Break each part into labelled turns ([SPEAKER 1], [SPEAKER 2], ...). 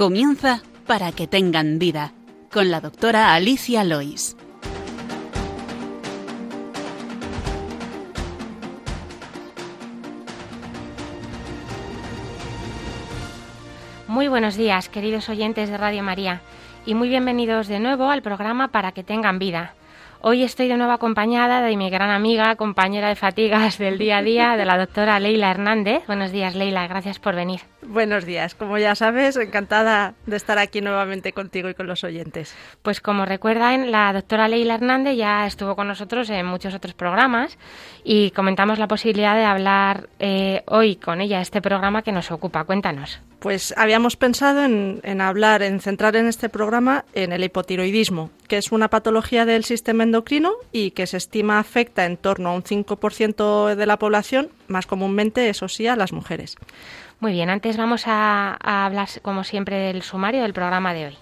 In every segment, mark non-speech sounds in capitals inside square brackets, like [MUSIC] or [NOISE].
[SPEAKER 1] Comienza para que tengan vida con la doctora Alicia Lois.
[SPEAKER 2] Muy buenos días, queridos oyentes de Radio María, y muy bienvenidos de nuevo al programa Para que tengan vida. Hoy estoy de nuevo acompañada de mi gran amiga, compañera de fatigas del día a día, de la doctora Leila Hernández. Buenos días, Leila, gracias por venir.
[SPEAKER 3] Buenos días, como ya sabes, encantada de estar aquí nuevamente contigo y con los oyentes.
[SPEAKER 2] Pues como recuerdan, la doctora Leila Hernández ya estuvo con nosotros en muchos otros programas y comentamos la posibilidad de hablar eh, hoy con ella este programa que nos ocupa. Cuéntanos.
[SPEAKER 3] Pues habíamos pensado en, en, hablar, en centrar en este programa en el hipotiroidismo, que es una patología del sistema endocrino y que se estima afecta en torno a un 5% de la población, más comúnmente, eso sí, a las mujeres.
[SPEAKER 2] Muy bien, antes vamos a, hablar, como siempre, del sumario del programa de hoy.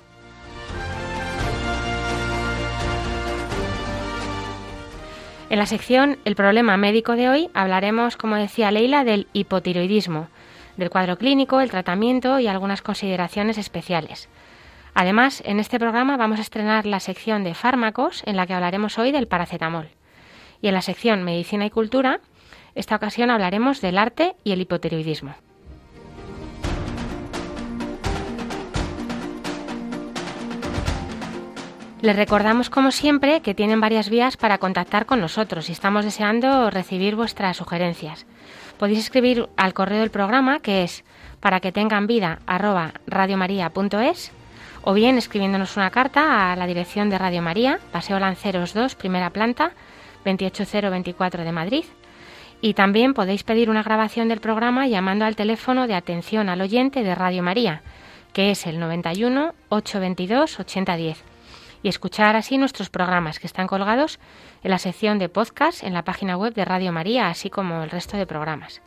[SPEAKER 2] En la sección El problema médico de hoy hablaremos, como decía Leila, del hipotiroidismo del cuadro clínico, el tratamiento y algunas consideraciones especiales. Además, en este programa vamos a estrenar la sección de fármacos en la que hablaremos hoy del paracetamol. Y en la sección Medicina y Cultura, esta ocasión hablaremos del arte y el hipotiroidismo. Les recordamos, como siempre, que tienen varias vías para contactar con nosotros y estamos deseando recibir vuestras sugerencias. Podéis escribir al correo del programa que es para que tengan vida radiomaria.es o bien escribiéndonos una carta a la dirección de Radio María, Paseo Lanceros 2, primera planta, 28024 de Madrid. Y también podéis pedir una grabación del programa llamando al teléfono de atención al oyente de Radio María, que es el 91 822 8010 y escuchar así nuestros programas que están colgados en la sección de podcast en la página web de Radio María, así como el resto de programas.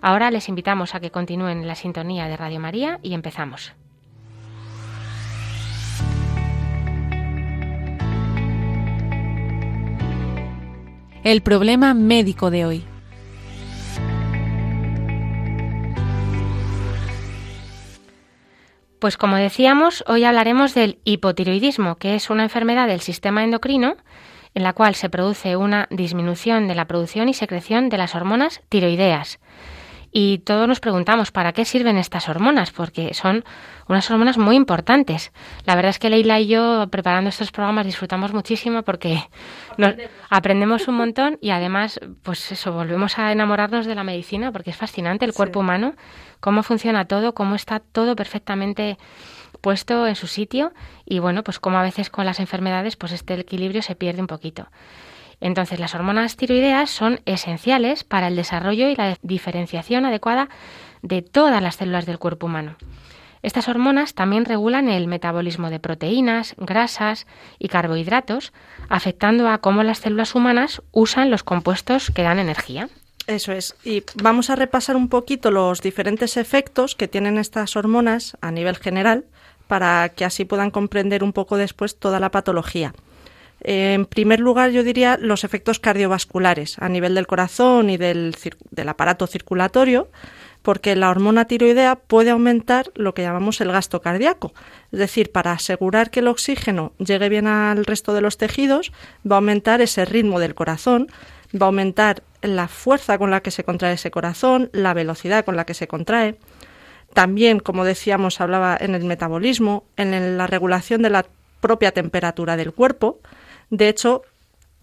[SPEAKER 2] Ahora les invitamos a que continúen la sintonía de Radio María y empezamos.
[SPEAKER 1] El problema médico de hoy.
[SPEAKER 2] Pues como decíamos, hoy hablaremos del hipotiroidismo, que es una enfermedad del sistema endocrino en la cual se produce una disminución de la producción y secreción de las hormonas tiroideas. Y todos nos preguntamos para qué sirven estas hormonas, porque son unas hormonas muy importantes. La verdad es que Leila y yo, preparando estos programas, disfrutamos muchísimo porque nos aprendemos un montón y además, pues eso, volvemos a enamorarnos de la medicina porque es fascinante el cuerpo humano, cómo funciona todo, cómo está todo perfectamente puesto en su sitio y bueno, pues como a veces con las enfermedades, pues este equilibrio se pierde un poquito. Entonces, las hormonas tiroideas son esenciales para el desarrollo y la diferenciación adecuada de todas las células del cuerpo humano. Estas hormonas también regulan el metabolismo de proteínas, grasas y carbohidratos, afectando a cómo las células humanas usan los compuestos que dan energía.
[SPEAKER 3] Eso es. Y vamos a repasar un poquito los diferentes efectos que tienen estas hormonas a nivel general para que así puedan comprender un poco después toda la patología. En primer lugar, yo diría los efectos cardiovasculares a nivel del corazón y del, del, aparato circulatorio, porque la hormona tiroidea puede aumentar lo que llamamos el gasto cardíaco. Es decir, para asegurar que el oxígeno llegue bien al resto de los tejidos, va a aumentar ese ritmo del corazón, va a aumentar la fuerza con la que se contrae ese corazón, la velocidad con la que se contrae. También, como decíamos, hablaba en el metabolismo, en la regulación de la propia temperatura del cuerpo. De hecho,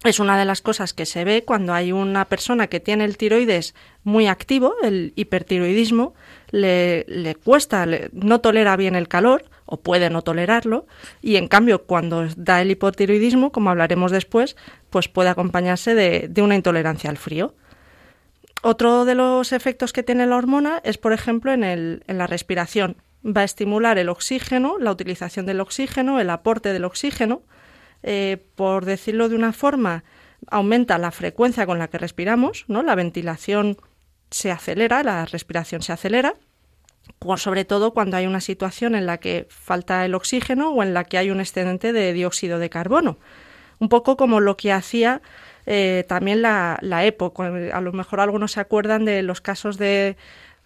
[SPEAKER 3] es una de las cosas que se ve cuando hay una persona que tiene el tiroides muy activo, el hipertiroidismo, le, le cuesta, no tolera bien el calor o puede no tolerarlo y en cambio cuando da el hipotiroidismo, como hablaremos después, pues puede acompañarse de, de una intolerancia al frío. Otro de los efectos que tiene la hormona es, por ejemplo, en, el, en la respiración. Va a estimular el oxígeno, la utilización del oxígeno, el aporte del oxígeno, eh, por decirlo de una forma, aumenta la frecuencia con la que respiramos, ¿no? La ventilación se acelera, la respiración se acelera, sobre todo cuando hay una situación en la que falta el oxígeno o en la que hay un excedente de dióxido de carbono. Un poco como lo que hacía eh, también la, la EPO. A lo mejor algunos se acuerdan de los casos de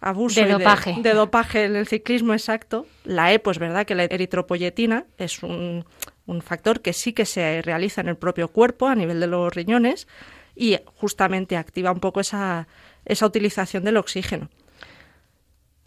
[SPEAKER 3] abuso
[SPEAKER 2] de dopaje.
[SPEAKER 3] De, dopaje en el ciclismo exacto. La E, pues verdad que la eritropoyetina es un, un factor que sí que se realiza en el propio cuerpo a nivel de los riñones y justamente activa un poco esa, esa utilización del oxígeno.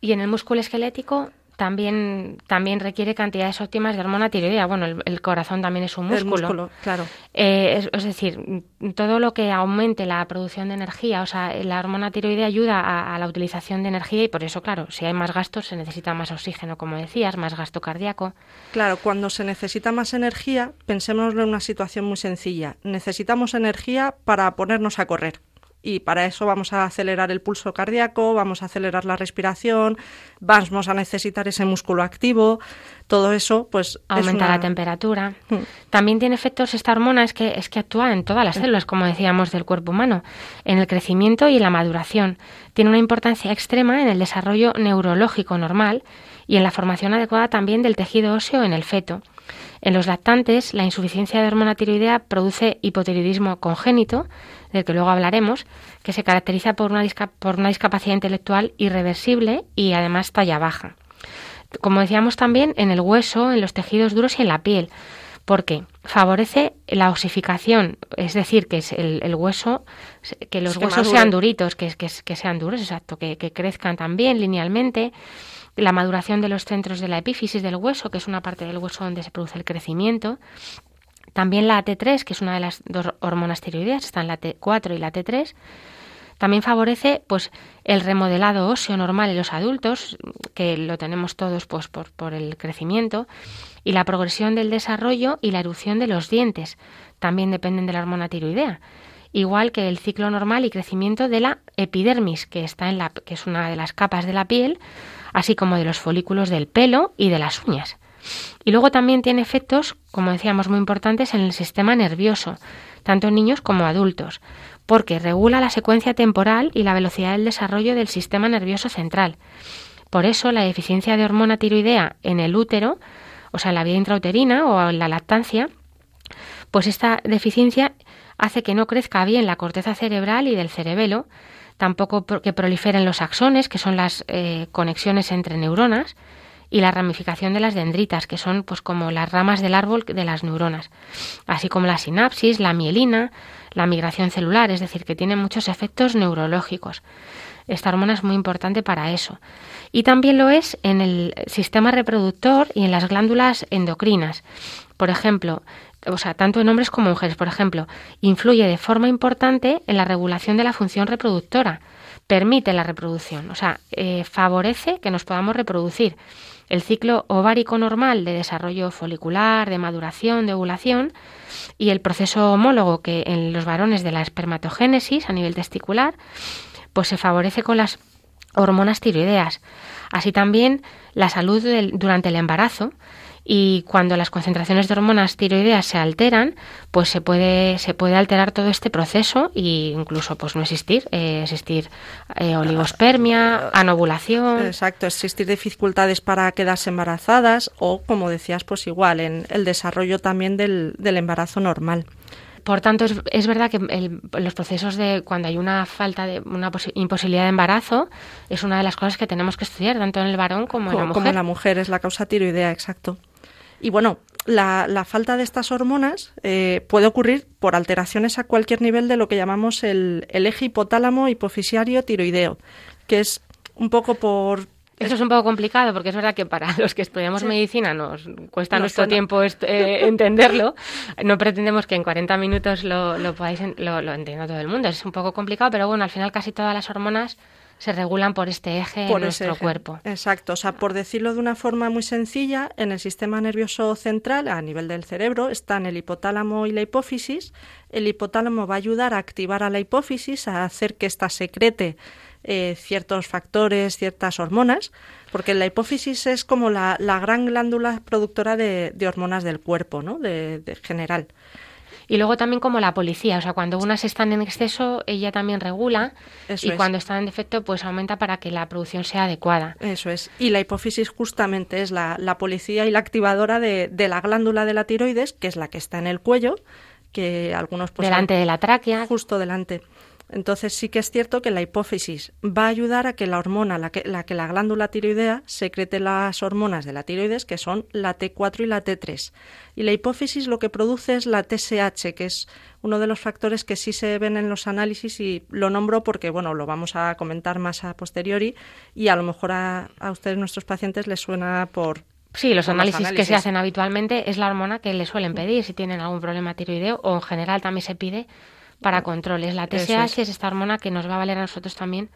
[SPEAKER 2] Y en el músculo esquelético también, también requiere cantidades óptimas de hormona tiroidea. Bueno, el, corazón también es un músculo.
[SPEAKER 3] El músculo claro.
[SPEAKER 2] Eh, es, decir, todo lo que aumente la producción de energía, o sea, la hormona tiroidea ayuda a, la utilización de energía y por eso, claro, si hay más gastos se necesita más oxígeno, como decías, más gasto cardíaco.
[SPEAKER 3] Claro, cuando se necesita más energía, pensémoslo en una situación muy sencilla. Necesitamos energía para ponernos a correr y para eso vamos a acelerar el pulso cardíaco, vamos a acelerar la respiración, vamos a necesitar ese músculo activo, todo eso pues
[SPEAKER 2] aumenta la temperatura. Mm. También tiene efectos esta hormona es que es que actúa en todas las células, como decíamos del cuerpo humano, en el crecimiento y en la maduración. Tiene una importancia extrema en el desarrollo neurológico normal y en la formación adecuada también del tejido óseo en el feto. En los lactantes, la insuficiencia de hormona tiroidea produce hipotiroidismo congénito, del que luego hablaremos, que se caracteriza por una, por una discapacidad intelectual irreversible y además talla baja. Como decíamos también, en el hueso, en los tejidos duros y en la piel, porque favorece la osificación, es decir, que es el, hueso, que los huesos sean duritos, que, que, que sean duros, exacto, que, que crezcan también linealmente, la maduración de los centros de la epífisis del hueso, que es una parte del hueso donde se produce el crecimiento. También la T3, que es una de las dos hormonas tiroideas, están la T4 y la T3. También favorece pues el remodelado óseo normal en los adultos, que lo tenemos todos pues por, por el crecimiento, y la progresión del desarrollo y la erupción de los dientes. También dependen de la hormona tiroidea igual que el ciclo normal y crecimiento de la epidermis, que está en la que es una de las capas de la piel, así como de los folículos del pelo y de las uñas. Y luego también tiene efectos, como decíamos, muy importantes en el sistema nervioso, tanto en niños como adultos, porque regula la secuencia temporal y la velocidad del desarrollo del sistema nervioso central. Por eso la deficiencia de hormona tiroidea en el útero, o sea, en la vía intrauterina o en la lactancia, pues esta deficiencia hace que no crezca bien la corteza cerebral y del cerebelo, tampoco que proliferen los axones, que son las eh, conexiones entre neuronas, y la ramificación de las dendritas, que son pues como las ramas del árbol de las neuronas, así como la sinapsis, la mielina, la migración celular, es decir, que tiene muchos efectos neurológicos. Esta hormona es muy importante para eso. Y también lo es en el sistema reproductor y en las glándulas endocrinas. Por ejemplo, o sea, tanto en hombres como mujeres, por ejemplo, influye de forma importante en la regulación de la función reproductora, permite la reproducción, o sea, eh, favorece que nos podamos reproducir. El ciclo ovárico normal de desarrollo folicular, de maduración, de ovulación y el proceso homólogo que en los varones de la espermatogénesis a nivel testicular, pues se favorece con las hormonas tiroideas. Así también la salud durante el embarazo, y cuando las concentraciones de hormonas tiroideas se alteran, pues se puede, se puede alterar todo este proceso e incluso pues no existir, eh, existir eh, oligospermia, anovulación.
[SPEAKER 3] Exacto, existir dificultades para quedarse embarazadas o, como decías, pues igual en el desarrollo también del, del embarazo normal.
[SPEAKER 2] Por tanto, es, es verdad que los procesos de cuando hay una falta de una imposibilidad de embarazo es una de las cosas que tenemos que estudiar tanto en el varón como en la mujer.
[SPEAKER 3] Como en la mujer es la causa tiroidea, exacto. Y bueno, la, falta de estas hormonas eh, puede ocurrir por alteraciones a cualquier nivel de lo que llamamos el, eje hipotálamo hipofisiario tiroideo, que es un poco por
[SPEAKER 2] eso es un poco complicado porque es verdad que para [LAUGHS] los que estudiamos medicina nos cuesta nuestro tiempo eh, [LAUGHS] entenderlo. No pretendemos que en 40 minutos lo, lo podáis lo, lo entienda todo el mundo. Es un poco complicado, pero bueno, al final casi todas las hormonas se regulan por este eje en nuestro cuerpo.
[SPEAKER 3] Exacto, o sea, por decirlo de una forma muy sencilla, en el sistema nervioso central, a nivel del cerebro, están el hipotálamo y la hipófisis. El hipotálamo va a ayudar a activar a la hipófisis, a hacer que ésta secrete eh, ciertos factores, ciertas hormonas, porque la hipófisis es como la, gran glándula productora de, hormonas del cuerpo, ¿no? de general.
[SPEAKER 2] Y luego también como la policía, o sea, cuando unas están en exceso, ella también regula y cuando están en defecto, pues aumenta para que la producción sea adecuada.
[SPEAKER 3] Eso es. Y la hipófisis justamente es la, policía y la activadora de, la glándula de la tiroides, que es la que está en el cuello, que algunos...
[SPEAKER 2] Pues, delante de la tráquea.
[SPEAKER 3] Justo delante. Entonces sí que es cierto que la hipófisis va a ayudar a que la hormona, la que la, que la glándula tiroidea secrete las hormonas de la tiroides, que son la T4 y la T3. Y la hipófisis lo que produce es la TSH, que es uno de los factores que sí se ven en los análisis y lo nombro porque, bueno, lo vamos a comentar más a posteriori y a lo mejor a, a ustedes, nuestros pacientes, les suena por,
[SPEAKER 2] Sí, los análisis, que se hacen habitualmente es la hormona que le suelen pedir si tienen algún problema tiroideo o en general también se pide para controles. La TSH es. esta hormona que nos va a valer a nosotros también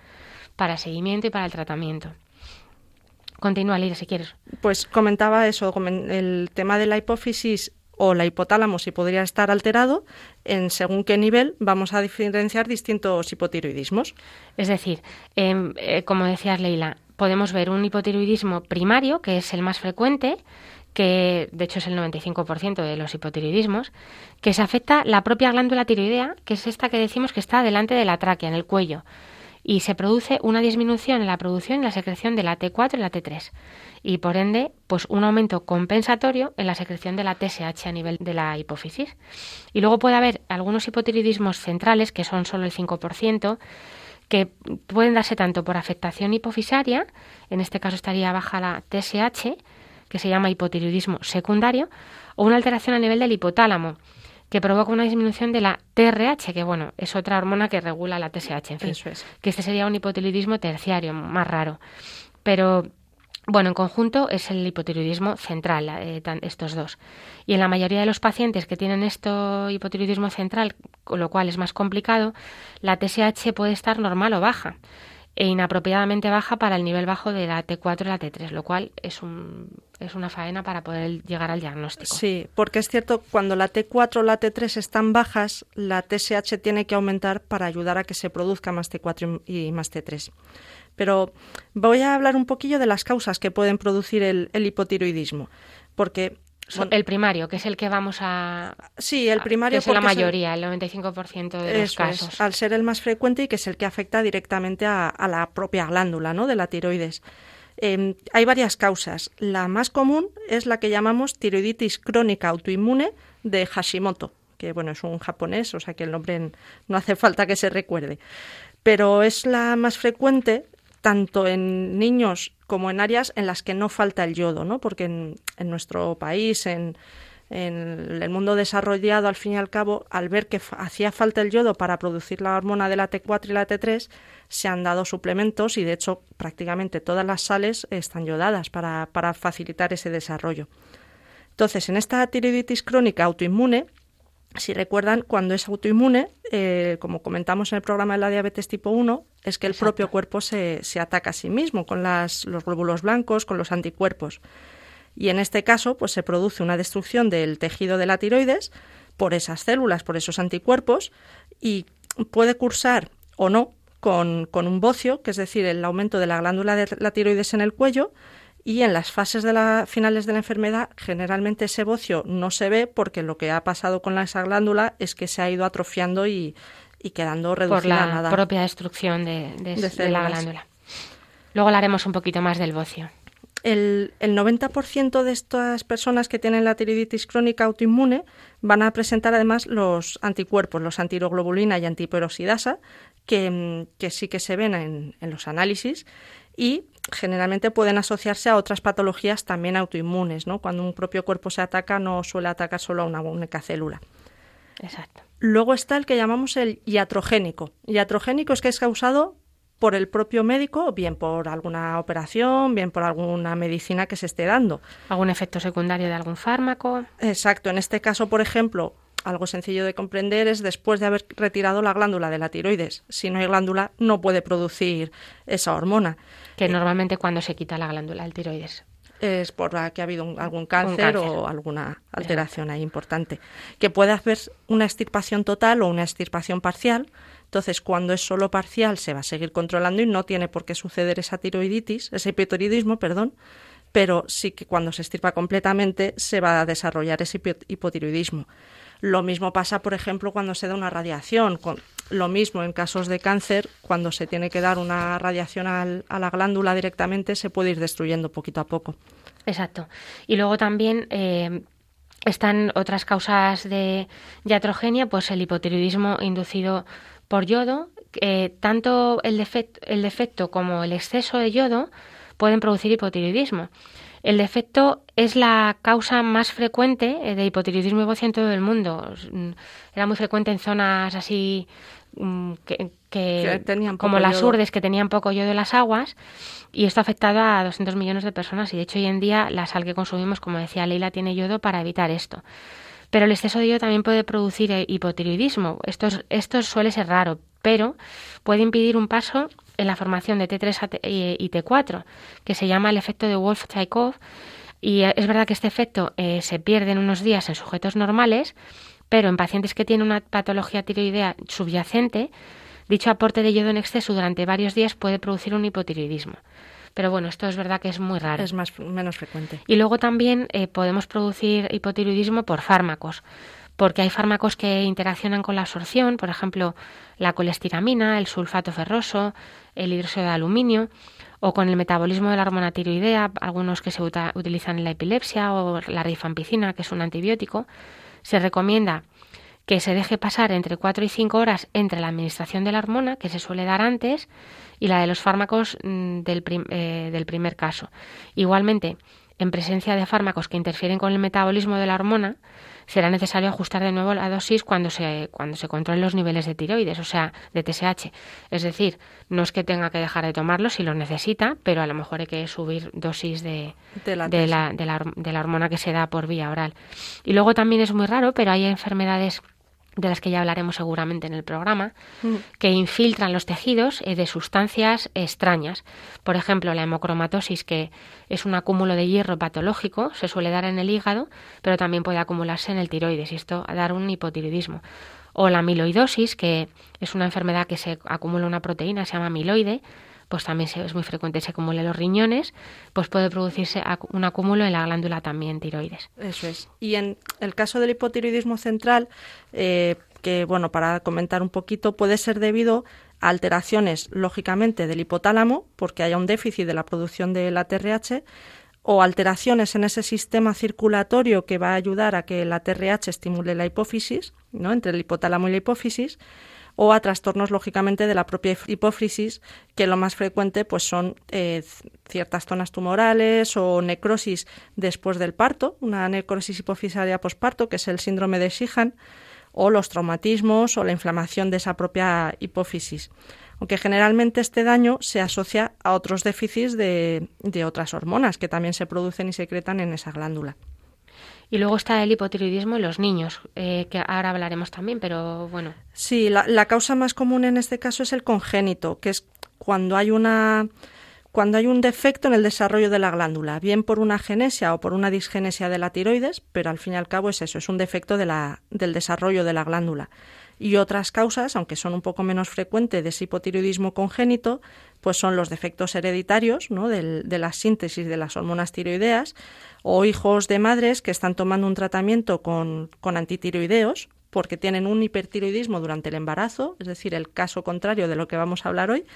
[SPEAKER 2] para seguimiento y para el tratamiento. Continúa, Lira, si quieres.
[SPEAKER 3] Pues comentaba eso, el tema de la hipófisis o la hipotálamo si podría estar alterado, en según qué nivel vamos a diferenciar distintos hipotiroidismos.
[SPEAKER 2] Es decir, em, eh, como decías Leila, podemos ver un hipotiroidismo primario, que es el más frecuente, que de hecho es el 95% de los hipotiroidismos, que se afecta la propia glándula tiroidea, que es esta que decimos que está delante de la tráquea, en el cuello, y se produce una disminución en la producción y la secreción de la T4 y la T3, y por ende, pues un aumento compensatorio en la secreción de la TSH a nivel de la hipófisis. Y luego puede haber algunos hipotiroidismos centrales, que son solo el 5%, que pueden darse tanto por afectación hipofisaria, en este caso estaría baja la TSH, que se llama hipotiroidismo secundario, o una alteración a nivel del hipotálamo, que provoca una disminución de la TRH, que bueno, es otra hormona que regula la TSH, en fin, que este sería un hipotiroidismo terciario, más raro. Pero bueno, en conjunto es el hipotiroidismo central, eh, estos dos. Y en la mayoría de los pacientes que tienen esto hipotiroidismo central, con lo cual es más complicado, la TSH puede estar normal o baja e inapropiadamente baja para el nivel bajo de la T4 y la T3, lo cual es, un, es una faena para poder llegar al diagnóstico.
[SPEAKER 3] Sí, porque es cierto, cuando la T4 o la T3 están bajas, la TSH tiene que aumentar para ayudar a que se produzca más T4 y más T3. Pero voy a hablar un poquillo de las causas que pueden producir el, el hipotiroidismo, porque
[SPEAKER 2] el primario, que es el que vamos a.
[SPEAKER 3] Sí, el primario.
[SPEAKER 2] Es la mayoría, el, 95% de los casos.
[SPEAKER 3] al ser el más frecuente y que es el que afecta directamente a, la propia glándula ¿no? de la tiroides. Em, hay varias causas. La más común es la que llamamos tiroiditis crónica autoinmune de Hashimoto, que bueno, es un japonés, o sea que el nombre no hace falta que se recuerde. Pero es la más frecuente tanto en niños como en áreas en las que no falta el yodo, ¿no? Porque en, nuestro país, en, el mundo desarrollado, al fin y al cabo, al ver que hacía falta el yodo para producir la hormona de la T4 y la T3, se han dado suplementos y, de hecho, prácticamente todas las sales están yodadas para, para facilitar ese desarrollo. Entonces, en esta tiroiditis crónica autoinmune, si recuerdan, cuando es autoinmune, eh, como comentamos en el programa de la diabetes tipo 1, es que el propio cuerpo se, se, ataca a sí mismo con las, los glóbulos blancos, con los anticuerpos. Y en este caso, pues se produce una destrucción del tejido de la tiroides por esas células, por esos anticuerpos, y puede cursar o no con, con un bocio, que es decir, el aumento de la glándula de la tiroides en el cuello, y en las fases de la, finales de la enfermedad generalmente ese bocio no se ve porque lo que ha pasado con esa glándula es que se ha ido atrofiando y, quedando reducida
[SPEAKER 2] Por la propia destrucción de, la glándula. Luego hablaremos un poquito más del bocio.
[SPEAKER 3] El, el 90% de estas personas que tienen la tiroiditis crónica autoinmune van a presentar además los anticuerpos, los antiroglobulina y antiperoxidasa, que, que sí que se ven en, en los análisis y generalmente pueden asociarse a otras patologías también autoinmunes, ¿no? Cuando un propio cuerpo se ataca no suele atacar solo a una única célula.
[SPEAKER 2] Exacto.
[SPEAKER 3] Luego está el que llamamos el iatrogénico. Iatrogénico es que es causado por el propio médico, bien por alguna operación, bien por alguna medicina que se esté dando.
[SPEAKER 2] ¿Algún efecto secundario de algún fármaco?
[SPEAKER 3] Exacto. En este caso, por ejemplo, algo sencillo de comprender es después de haber retirado la glándula de la tiroides. Si no hay glándula, no puede producir esa hormona.
[SPEAKER 2] Que normalmente cuando se quita la glándula del tiroides.
[SPEAKER 3] Es por que ha habido algún cáncer, o alguna alteración ahí importante. Que puede haber una extirpación total o una extirpación parcial. Entonces, cuando es solo parcial, se va a seguir controlando y no tiene por qué suceder esa tiroiditis, ese hipotiroidismo, perdón, pero sí que cuando se extirpa completamente se va a desarrollar ese hipotiroidismo. Lo mismo pasa, por ejemplo, cuando se da una radiación. lo mismo en casos de cáncer, cuando se tiene que dar una radiación a la glándula directamente, se puede ir destruyendo poquito a poco.
[SPEAKER 2] Exacto. Y luego también eh, están otras causas de iatrogenia, pues el hipotiroidismo inducido por yodo. tanto el defecto, el defecto como el exceso de yodo pueden producir hipotiroidismo. El defecto es la causa más frecuente eh, de hipotiroidismo y en todo el mundo. Era muy frecuente en zonas así mm, que, como las urdes que tenían poco yodo en las aguas y esto ha afectado a 200 millones de personas y de hecho hoy en día la sal que consumimos, como decía Leila, tiene yodo para evitar esto. Pero el exceso de yodo también puede producir eh, hipotiroidismo. Esto, suele ser raro, pero puede impedir un paso en la formación de T3 y T4, que se llama el efecto de Wolff-Chaikov. Y eh, es verdad que este efecto eh, se pierde en unos días en sujetos normales, pero en pacientes que tienen una patología tiroidea subyacente, dicho aporte de yodo en exceso durante varios días puede producir un hipotiroidismo. Pero bueno, esto es verdad que es muy raro.
[SPEAKER 3] Es más, menos frecuente.
[SPEAKER 2] Y luego también eh, podemos producir hipotiroidismo por fármacos porque hay fármacos que interaccionan con la absorción, por ejemplo, la colestiramina, el sulfato ferroso, el hidróxido de aluminio, o con el metabolismo de la hormona tiroidea, algunos que se utilizan en la epilepsia, o la rifampicina, que es un antibiótico. Se recomienda que se deje pasar entre 4 y 5 horas entre la administración de la hormona, que se suele dar antes, y la de los fármacos mm, del, eh, del primer caso. Igualmente, en presencia de fármacos que interfieren con el metabolismo de la hormona, será necesario ajustar de nuevo la dosis cuando se, cuando se controlen los niveles de tiroides, o sea, de TSH. Es decir, no es que tenga que dejar de tomarlo si lo necesita, pero a lo mejor hay que subir dosis de, de, la, de, la, de la hormona que se da por vía oral. Y luego también es muy raro, pero hay enfermedades de las que ya hablaremos seguramente en el programa, mm. que infiltran los tejidos eh, de sustancias extrañas. Por ejemplo, la hemocromatosis, que es un acúmulo de hierro patológico, se suele dar en el hígado, pero también puede acumularse en el tiroides y esto dar un hipotiroidismo. O la amiloidosis, que es una enfermedad que se acumula una proteína, se llama amiloide, pues también es muy frecuente se acumule los riñones, pues puede producirse un acúmulo en la glándula también tiroides.
[SPEAKER 3] Eso es. Y en el caso del hipotiroidismo central, eh, que bueno, para comentar un poquito, puede ser debido a alteraciones, lógicamente, del hipotálamo, porque haya un déficit de la producción de la TRH, o alteraciones en ese sistema circulatorio que va a ayudar a que la TRH estimule la hipófisis, ¿no? entre el hipotálamo y la hipófisis, o a trastornos lógicamente de la propia hipófisis, que lo más frecuente pues son eh, ciertas zonas tumorales o necrosis después del parto, una necrosis hipofisaria posparto, que es el síndrome de Sheehan, o los traumatismos o la inflamación de esa propia hipófisis. Aunque generalmente este daño se asocia a otros déficits de, de otras hormonas que también se producen y secretan en esa glándula.
[SPEAKER 2] Y luego está el hipotiroidismo en los niños, eh, que ahora hablaremos también, pero bueno.
[SPEAKER 3] Sí, la, causa más común en este caso es el congénito, que es cuando hay una cuando hay un defecto en el desarrollo de la glándula, bien por una genesia o por una disgenesia de la tiroides, pero al fin y al cabo es eso, es un defecto de la, del desarrollo de la glándula. Y otras causas, aunque son un poco menos frecuentes de ese hipotiroidismo congénito, pues son los defectos hereditarios ¿no? de la síntesis de las hormonas tiroideas o hijos de madres que están tomando un tratamiento con, con antitiroideos porque tienen un hipertiroidismo durante el embarazo, es decir, el caso contrario de lo que vamos a hablar hoy,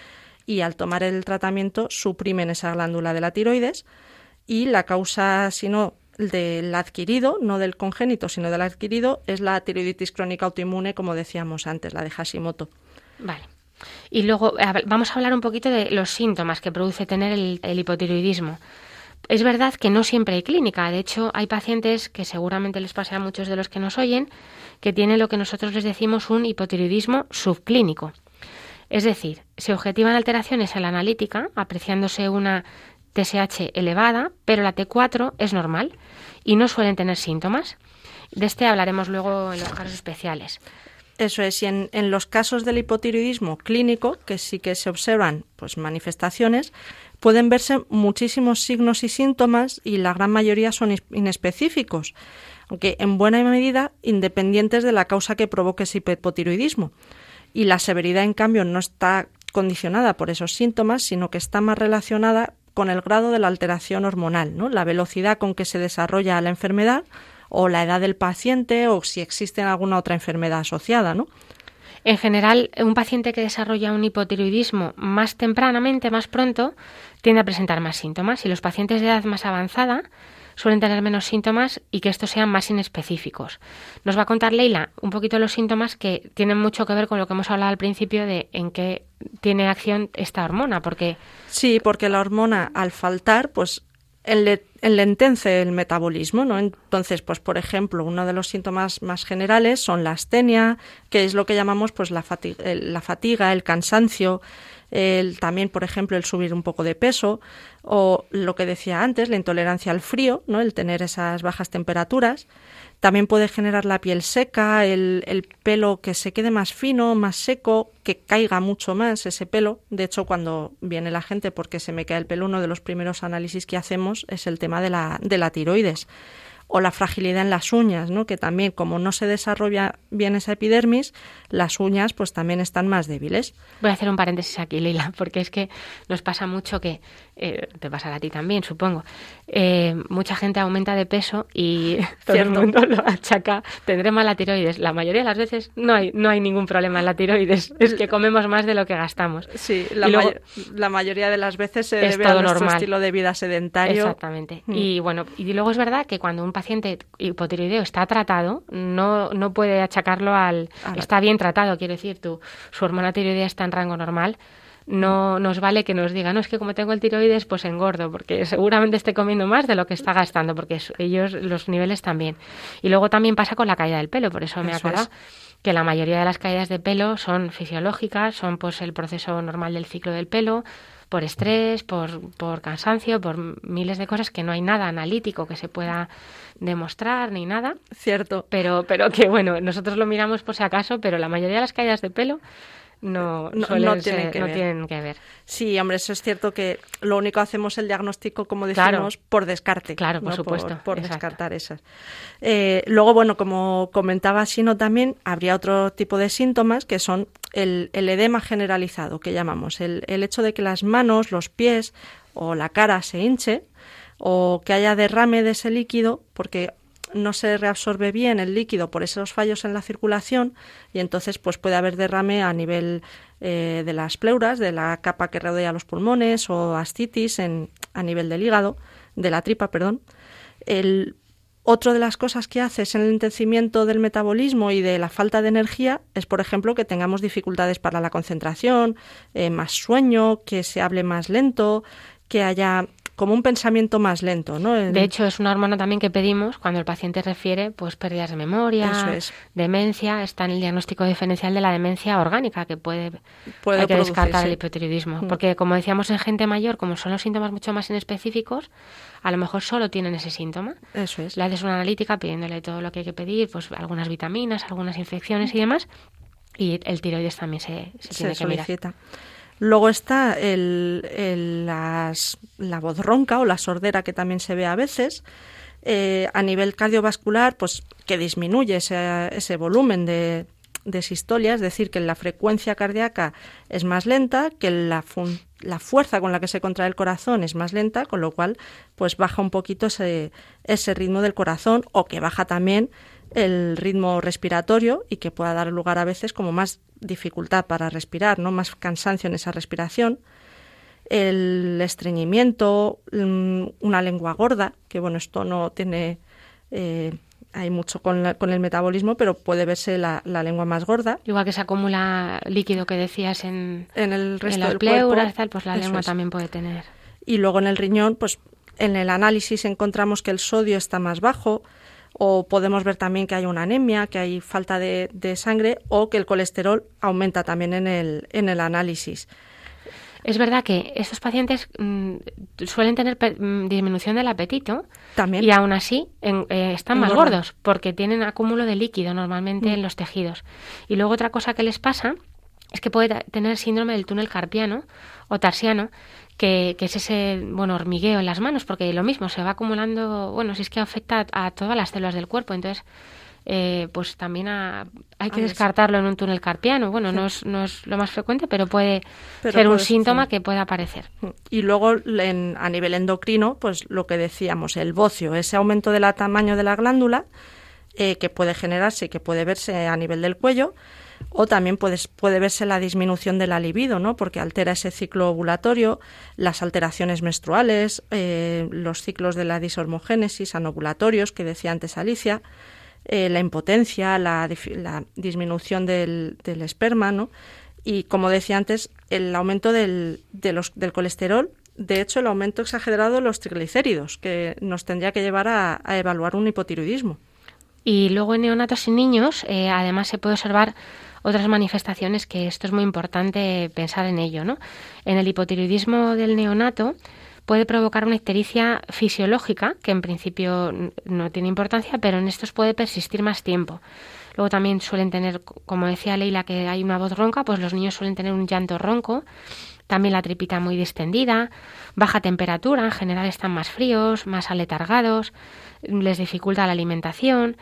[SPEAKER 3] y al tomar el tratamiento suprimen esa glándula de la tiroides y la causa, si no del adquirido, no del congénito, sino del adquirido, es la tiroiditis crónica autoinmune, como decíamos antes, la de Hashimoto.
[SPEAKER 2] Vale. Y luego vamos a hablar un poquito de los síntomas que produce tener el, hipotiroidismo. Es verdad que no siempre hay clínica. De hecho, hay pacientes que seguramente les pasa a muchos de los que nos oyen que tienen lo que nosotros les decimos un hipotiroidismo subclínico. Es decir, se objetivan alteraciones en la analítica, apreciándose una TSH elevada, pero la T4 es normal y no suelen tener síntomas. De este hablaremos luego en los casos especiales.
[SPEAKER 3] Eso es, y en, los casos del hipotiroidismo clínico, que sí que se observan pues, manifestaciones, pueden verse muchísimos signos y síntomas y la gran mayoría son inespecíficos, aunque en buena medida independientes de la causa que provoque ese hipotiroidismo. Y la severidad, en cambio, no está condicionada por esos síntomas, sino que está más relacionada con el grado de la alteración hormonal, ¿no? la velocidad con que se desarrolla la enfermedad o la edad del paciente o si existe alguna otra enfermedad asociada, ¿no?
[SPEAKER 2] En general, un paciente que desarrolla un hipotiroidismo más tempranamente, más pronto, tiende a presentar más síntomas y los pacientes de edad más avanzada suelen tener menos síntomas y que estos sean más inespecíficos. Nos va a contar Leila un poquito los síntomas que tienen mucho que ver con lo que hemos hablado al principio de en qué tiene acción esta hormona, porque
[SPEAKER 3] sí, porque la hormona al faltar, pues enlentece el metabolismo, ¿no? Entonces, pues por ejemplo, uno de los síntomas más generales son la astenia, que es lo que llamamos pues la fatiga, la fatiga el cansancio, el, también, por ejemplo, el subir un poco de peso o lo que decía antes, la intolerancia al frío, ¿no? el tener esas bajas temperaturas. También puede generar la piel seca, el, el, pelo que se quede más fino, más seco, que caiga mucho más ese pelo. De hecho, cuando viene la gente porque se me cae el pelo, uno de los primeros análisis que hacemos es el tema de la, de la tiroides o la fragilidad en las uñas, ¿no? que también como no se desarrolla bien esa epidermis, las uñas pues también están más débiles.
[SPEAKER 2] Voy a hacer un paréntesis aquí, Lila, porque es que nos pasa mucho que, eh, te pasará a ti también, supongo, eh, mucha gente aumenta de peso y [LAUGHS] todo el mundo lo achaca, tendré mala tiroides. La mayoría de las veces no hay, no hay ningún problema en la tiroides, es que comemos más de lo que gastamos.
[SPEAKER 3] Sí, la, la mayoría de las veces se debe a nuestro normal. estilo de vida sedentario.
[SPEAKER 2] Exactamente. Mm. Y bueno, y luego es verdad que cuando un paciente hipotiroideo está tratado, no, no puede achacarlo al... Está bien tratado, quiero decir, tu, su hormona tiroidea está en rango normal, no nos vale que nos diga, no, es que como tengo el tiroides, pues engordo, porque seguramente esté comiendo más de lo que está gastando, porque ellos los niveles también. Y luego también pasa con la caída del pelo, por eso, me acuerdo que la mayoría de las caídas de pelo son fisiológicas, son pues el proceso normal del ciclo del pelo, por estrés, por, por cansancio, por miles de cosas que no hay nada analítico que se pueda demostrar ni nada.
[SPEAKER 3] Cierto.
[SPEAKER 2] Pero, pero que bueno, nosotros lo miramos por si acaso, pero la mayoría de las caídas de pelo no, no, tienen, que ver.
[SPEAKER 3] Sí, hombre, eso es cierto que lo único que hacemos el diagnóstico, como decimos, por descarte.
[SPEAKER 2] Claro, por supuesto.
[SPEAKER 3] Por, descartar esas. Eh, luego, bueno, como comentaba Sino también, habría otro tipo de síntomas que son el, edema generalizado, que llamamos. El, el hecho de que las manos, los pies o la cara se hinche o que haya derrame de ese líquido, porque no se reabsorbe bien el líquido por esos fallos en la circulación y entonces pues puede haber derrame a nivel eh, de las pleuras, de la capa que rodea los pulmones o ascitis en, a nivel del hígado, de la tripa, perdón. El, otro de las cosas que hace es el enlentecimiento del metabolismo y de la falta de energía es, por ejemplo, que tengamos dificultades para la concentración, eh, más sueño, que se hable más lento, que haya como un pensamiento más lento, ¿no?
[SPEAKER 2] De hecho, es una hormona también que pedimos cuando el paciente refiere pues pérdidas de memoria, demencia, está en el diagnóstico diferencial de la demencia orgánica que puede,
[SPEAKER 3] puede
[SPEAKER 2] hay que descartar el hipotiroidismo, mm. porque como decíamos en gente mayor, como son los síntomas mucho más inespecíficos, a lo mejor solo tienen ese síntoma.
[SPEAKER 3] Eso es.
[SPEAKER 2] Le haces una analítica pidiéndole todo lo que hay que pedir, pues algunas vitaminas, algunas infecciones y demás, y el tiroides también se, se, tiene que
[SPEAKER 3] solicita. Luego está el, la voz ronca o la sordera que también se ve a veces. Eh, a nivel cardiovascular, pues que disminuye ese, ese volumen de, de sistolia, es decir, que la frecuencia cardíaca es más lenta, que la, la fuerza con la que se contrae el corazón es más lenta, con lo cual pues baja un poquito ese, ese ritmo del corazón o que baja también el ritmo respiratorio y que pueda dar lugar a veces como más dificultad para respirar, ¿no? más cansancio en esa respiración, el estreñimiento, mm, una lengua gorda, que bueno, esto no tiene, eh, hay mucho con, con, el metabolismo, pero puede verse la, lengua más gorda.
[SPEAKER 2] Igual que se acumula líquido que decías en,
[SPEAKER 3] en el resto
[SPEAKER 2] las
[SPEAKER 3] del
[SPEAKER 2] pleuras, tal, pues la lengua también puede tener.
[SPEAKER 3] Y luego en el riñón, pues en el análisis encontramos que el sodio está más bajo, o podemos ver también que hay una anemia, que hay falta de, sangre o que el colesterol aumenta también en el, en el análisis.
[SPEAKER 2] Es verdad que estos pacientes mm, suelen tener mm, disminución del apetito
[SPEAKER 3] También.
[SPEAKER 2] y aún así eh, están más gordos porque tienen acúmulo de líquido normalmente mm. en los tejidos. Y luego otra cosa que les pasa es que puede tener síndrome del túnel carpiano o tarsiano, que, es ese bueno hormigueo en las manos, porque lo mismo se va acumulando, bueno, si es que afecta a, todas las células del cuerpo, entonces eh, pues también hay que descartarlo en un túnel carpiano. Bueno, no, es, no es lo más frecuente, pero puede ser un síntoma que puede aparecer.
[SPEAKER 3] Y luego a nivel endocrino, pues lo que decíamos, el bocio, ese aumento del tamaño de la glándula eh, que puede generarse, que puede verse a nivel del cuello, o también puede verse la disminución de la libido, ¿no? porque altera ese ciclo ovulatorio, las alteraciones menstruales, eh, los ciclos de la disormogénesis anovulatorios que decía antes Alicia, eh, la impotencia, la, disminución del, esperma, ¿no? y como decía antes, el aumento del, del colesterol, de hecho el aumento exagerado de los triglicéridos, que nos tendría que llevar a, evaluar un hipotiroidismo.
[SPEAKER 2] Y luego en neonatos y niños, eh, además se puede observar otras manifestaciones que esto es muy importante pensar en ello. ¿no? En el hipotiroidismo del neonato puede provocar una ictericia fisiológica, que en principio no tiene importancia, pero en estos puede persistir más tiempo. Luego también suelen tener, como decía Leila, que hay una voz ronca, pues los niños suelen tener un llanto ronco, también la tripita muy distendida, baja temperatura, en general están más fríos, más aletargados, les dificulta la alimentación.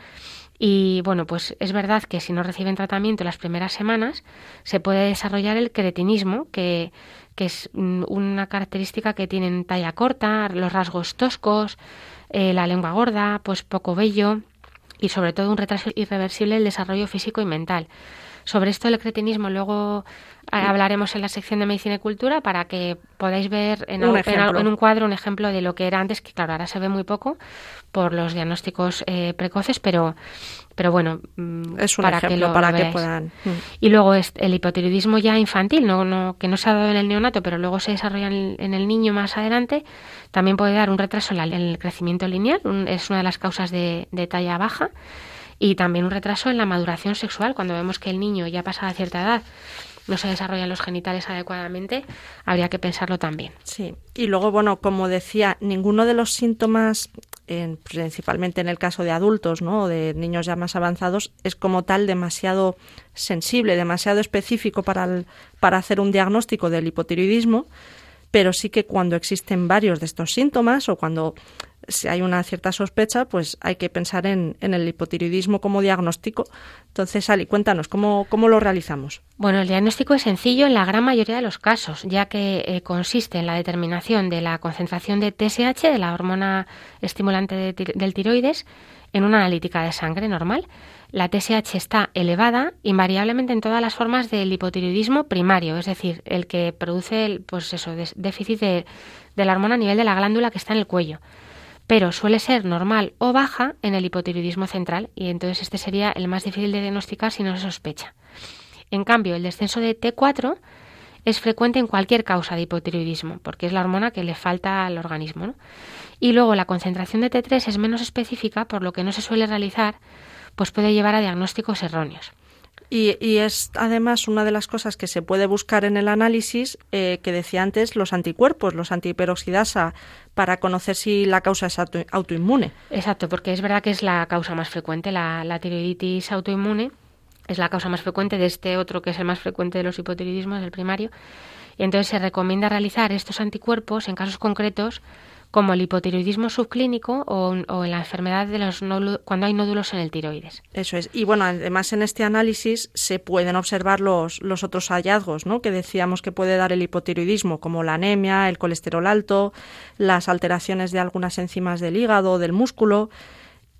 [SPEAKER 2] Y bueno, pues es verdad que si no reciben tratamiento las primeras semanas, se puede desarrollar el cretinismo, que, que es mm, una característica que tienen talla corta, los rasgos toscos, eh, la lengua gorda, pues poco vello y sobre todo un retraso irreversible del desarrollo físico y mental. Sobre esto del cretinismo luego hablaremos en la sección de medicina y cultura para que podáis ver en un, en, un cuadro un ejemplo de lo que era antes, que claro, ahora se ve muy poco por los diagnósticos eh, precoces, pero pero bueno,
[SPEAKER 3] mm, es un para ejemplo que para que puedan. Mm.
[SPEAKER 2] Y luego el hipotiroidismo ya infantil, no, no, que no se ha dado en el neonato, pero luego se desarrolla en el, niño más adelante, también puede dar un retraso en, el crecimiento lineal, es una de las causas de, de talla baja y también un retraso en la maduración sexual, cuando vemos que el niño ya pasa a cierta edad no se desarrollan los genitales adecuadamente, habría que pensarlo también.
[SPEAKER 3] Sí, y luego, bueno, como decía, ninguno de los síntomas, principalmente en el caso de adultos, ¿no? O de niños ya más avanzados, es como tal demasiado sensible, demasiado específico para, para hacer un diagnóstico del hipotiroidismo, pero sí que cuando existen varios de estos síntomas o cuando si hay una cierta sospecha, pues hay que pensar en, el hipotiroidismo como diagnóstico. Entonces, Ali, cuéntanos, ¿cómo, ¿cómo, lo realizamos?
[SPEAKER 2] Bueno, el diagnóstico es sencillo en la gran mayoría de los casos, ya que eh, consiste en la determinación de la concentración de TSH, de la hormona estimulante del tiroides, en una analítica de sangre normal. La TSH está elevada invariablemente en todas las formas del hipotiroidismo primario, es decir, el que produce el, pues eso, déficit de la hormona a nivel de la glándula que está en el cuello pero suele ser normal o baja en el hipotiroidismo central y entonces este sería el más difícil de diagnosticar si no se sospecha. En cambio, el descenso de T4 es frecuente en cualquier causa de hipotiroidismo, porque es la hormona que le falta al organismo. Y luego la concentración de T3 es menos específica, por lo que no se suele realizar, pues puede llevar a diagnósticos erróneos.
[SPEAKER 3] Y, es además una de las cosas que se puede buscar en el análisis eh, que decía antes, los anticuerpos, los antiperoxidasa, para conocer si la causa es autoinmune.
[SPEAKER 2] Exacto, porque es verdad que es la causa más frecuente, la, tiroiditis autoinmune es la causa más frecuente de este otro que es el más frecuente de los hipotiroidismos, el primario. Y entonces se recomienda realizar estos anticuerpos en casos concretos como el hipotiroidismo subclínico o, en la enfermedad de los cuando hay nódulos en el tiroides.
[SPEAKER 3] Eso es. Y bueno, además en este análisis se pueden observar los, los otros hallazgos, ¿no? Que decíamos que puede dar el hipotiroidismo, como la anemia, el colesterol alto, las alteraciones de algunas enzimas del hígado, o del músculo.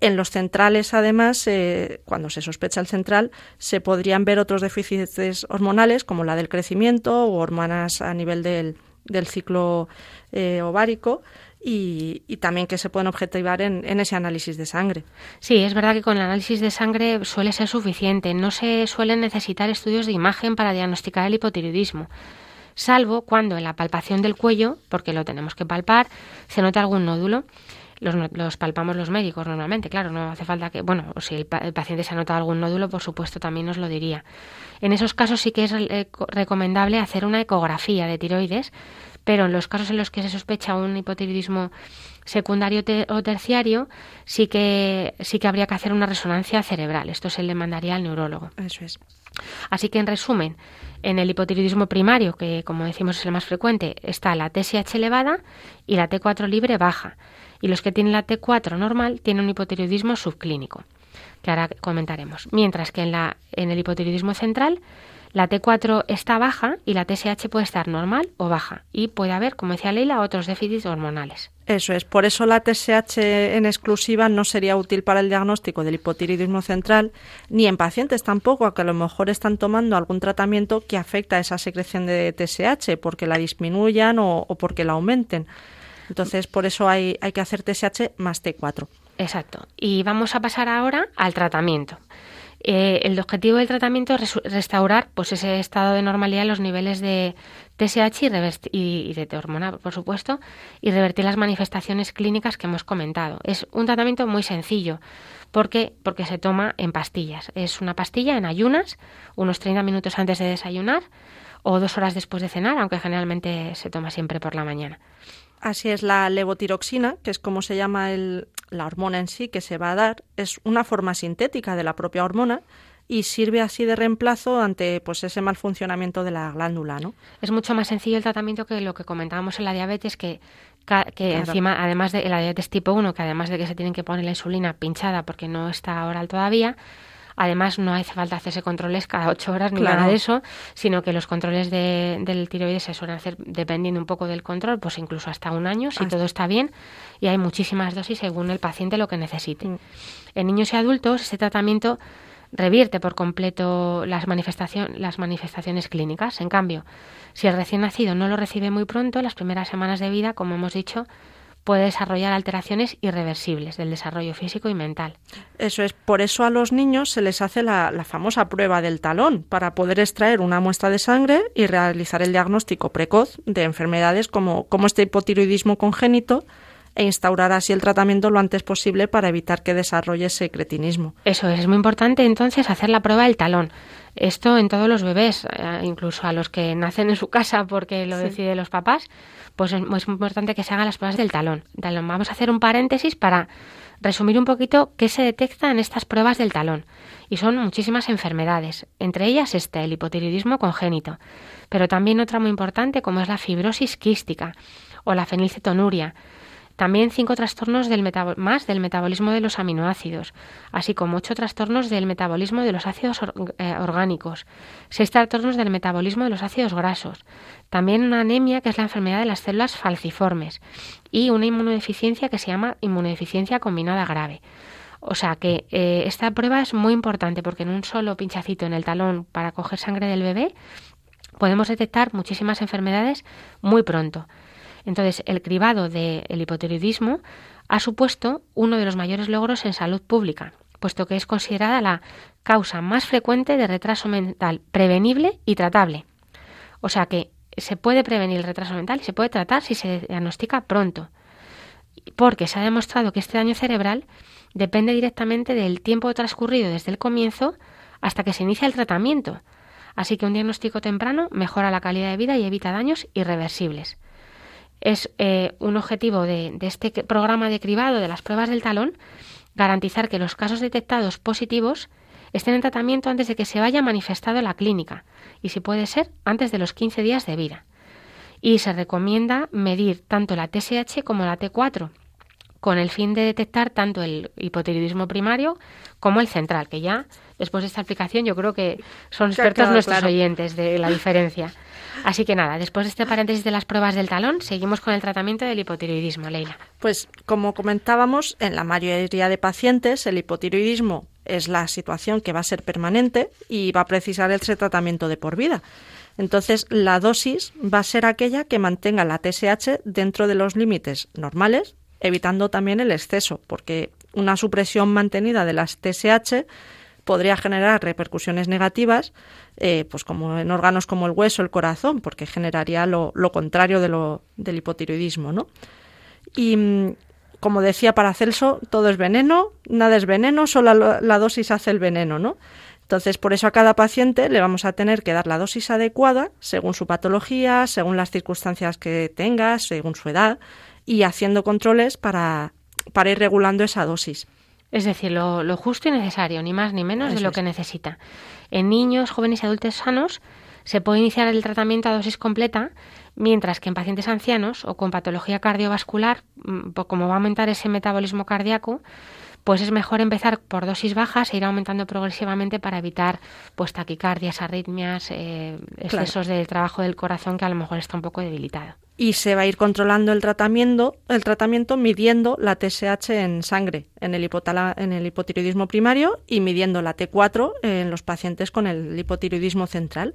[SPEAKER 3] En los centrales, además, eh, cuando se sospecha el central, se podrían ver otros déficits hormonales, como la del crecimiento o hormonas a nivel del, del ciclo eh, ovárico y, también que se pueden objetivar en, ese análisis de sangre.
[SPEAKER 2] Sí, es verdad que con el análisis de sangre suele ser suficiente. No se suelen necesitar estudios de imagen para diagnosticar el hipotiroidismo, salvo cuando en la palpación del cuello, porque lo tenemos que palpar, se nota algún nódulo. Los, palpamos los médicos normalmente, claro, no hace falta que, bueno, si el, paciente se ha notado algún nódulo, por supuesto también nos lo diría. En esos casos sí que es eh, recomendable hacer una ecografía de tiroides pero en los casos en los que se sospecha un hipotiroidismo secundario o terciario, sí que, sí que habría que hacer una resonancia cerebral. Esto se le mandaría al neurólogo.
[SPEAKER 3] Eso es.
[SPEAKER 2] Así que, en resumen, en el hipotiroidismo primario, que como decimos es el más frecuente, está la TSH elevada y la T4 libre baja. Y los que tienen la T4 normal tienen un hipotiroidismo subclínico, que ahora comentaremos. Mientras que en, la, en el hipotiroidismo central la T4 está baja y la TSH puede estar normal o baja y puede haber, como decía Leila, otros déficits hormonales.
[SPEAKER 3] Eso es, por eso la TSH en exclusiva no sería útil para el diagnóstico del hipotiroidismo central, ni en pacientes tampoco, a que a lo mejor están tomando algún tratamiento que afecta a esa secreción de TSH, porque la disminuyan o, porque la aumenten. Entonces, por eso hay, hay que hacer TSH más T4.
[SPEAKER 2] Exacto. Y vamos a pasar ahora al tratamiento. Eh, el objetivo del tratamiento es restaurar pues, ese estado de normalidad los niveles de TSH y, y, de hormona, por supuesto, y revertir las manifestaciones clínicas que hemos comentado. Es un tratamiento muy sencillo. porque Porque se toma en pastillas. Es una pastilla en ayunas, unos 30 minutos antes de desayunar o dos horas después de cenar, aunque generalmente se toma siempre por la mañana.
[SPEAKER 3] Así es, la levotiroxina, que es como se llama la hormona en sí que se va a dar, es una forma sintética de la propia hormona y sirve así de reemplazo ante pues ese mal funcionamiento de la glándula, ¿no?
[SPEAKER 2] Es mucho más sencillo el tratamiento que lo que comentábamos en la diabetes, que, que encima, además de la diabetes tipo 1, que además de que se tienen que poner la insulina pinchada porque no está oral todavía, Además, no hace falta hacerse controles cada ocho horas ni nada de eso, sino que los controles de, del tiroides se suelen hacer dependiendo un poco del control, pues incluso hasta un año, si todo está bien, y hay muchísimas dosis según el paciente lo que necesite. Mm. En niños y adultos, este tratamiento revierte por completo las, las manifestaciones clínicas. En cambio, si el recién nacido no lo recibe muy pronto, las primeras semanas de vida, como hemos dicho, puede desarrollar alteraciones irreversibles del desarrollo físico y mental.
[SPEAKER 3] Eso es, por eso a los niños se les hace la, famosa prueba del talón, para poder extraer una muestra de sangre y realizar el diagnóstico precoz de enfermedades como, como este hipotiroidismo congénito e instaurar así el tratamiento lo antes posible para evitar que desarrolle ese cretinismo.
[SPEAKER 2] Eso es, es muy importante entonces hacer la prueba del talón. Esto en todos los bebés, eh, incluso a los que nacen en su casa porque lo deciden los papás, pues es muy importante que se hagan las pruebas del talón. Vamos a hacer un paréntesis para resumir un poquito qué se detecta en estas pruebas del talón. Y son muchísimas enfermedades, entre ellas este, el hipotiroidismo congénito, pero también otra muy importante como es la fibrosis quística o la fenilcetonuria, también cinco trastornos del más del metabolismo de los aminoácidos, así como ocho trastornos del metabolismo de los ácidos eh, orgánicos, seis trastornos del metabolismo de los ácidos grasos, también una anemia que es la enfermedad de las células falciformes y una inmunodeficiencia que se llama inmunodeficiencia combinada grave. O sea que eh, esta prueba es muy importante porque en un solo pinchacito en el talón para coger sangre del bebé podemos detectar muchísimas enfermedades muy pronto. Entonces, el cribado del hipotiroidismo ha supuesto uno de los mayores logros en salud pública, puesto que es considerada la causa más frecuente de retraso mental prevenible y tratable. O sea que se puede prevenir el retraso mental y se puede tratar si se diagnostica pronto, porque se ha demostrado que este daño cerebral depende directamente del tiempo transcurrido desde el comienzo hasta que se inicia el tratamiento. Así que un diagnóstico temprano mejora la calidad de vida y evita daños irreversibles es eh, un objetivo de, este programa de cribado de las pruebas del talón garantizar que los casos detectados positivos estén en tratamiento antes de que se vaya manifestado en la clínica y, si puede ser, antes de los 15 días de vida. Y se recomienda medir tanto la TSH como la T4 con el fin de detectar tanto el hipotiroidismo primario como el central, que ya después de esta aplicación yo creo que son expertos nuestros oyentes de la diferencia. [LAUGHS] Así que nada, después de este paréntesis de las pruebas del talón, seguimos con el tratamiento del hipotiroidismo, Leila.
[SPEAKER 3] Pues como comentábamos, en la mayoría de pacientes el hipotiroidismo es la situación que va a ser permanente y va a precisar ese tratamiento de por vida. Entonces, la dosis va a ser aquella que mantenga la TSH dentro de los límites normales, evitando también el exceso, porque una supresión mantenida de las TSH podría generar repercusiones negativas, eh, pues como en órganos como el hueso, el corazón, porque generaría lo, contrario de lo, del hipotiroidismo, ¿no? Y mm, como decía Paracelso, todo es veneno, nada es veneno, solo la, la dosis hace el veneno, ¿no? Entonces, por eso a cada paciente le vamos a tener que dar la dosis adecuada según su patología, según las circunstancias que tenga, según su edad, y haciendo controles para, para ir regulando esa dosis.
[SPEAKER 2] Es decir, lo, justo y necesario, ni más ni menos de lo que necesita. En niños, jóvenes y adultos sanos se puede iniciar el tratamiento a dosis completa, mientras que en pacientes ancianos o con patología cardiovascular, mm, como va a aumentar ese metabolismo cardíaco, pues es mejor empezar por dosis bajas e ir aumentando progresivamente para evitar pues taquicardias, arritmias, eh, excesos del trabajo del corazón que a lo mejor está un poco debilitado.
[SPEAKER 3] Y se va a ir controlando el tratamiento, el tratamiento midiendo la TSH en sangre en el, en el hipotiroidismo primario y midiendo la T4 en los pacientes con el hipotiroidismo central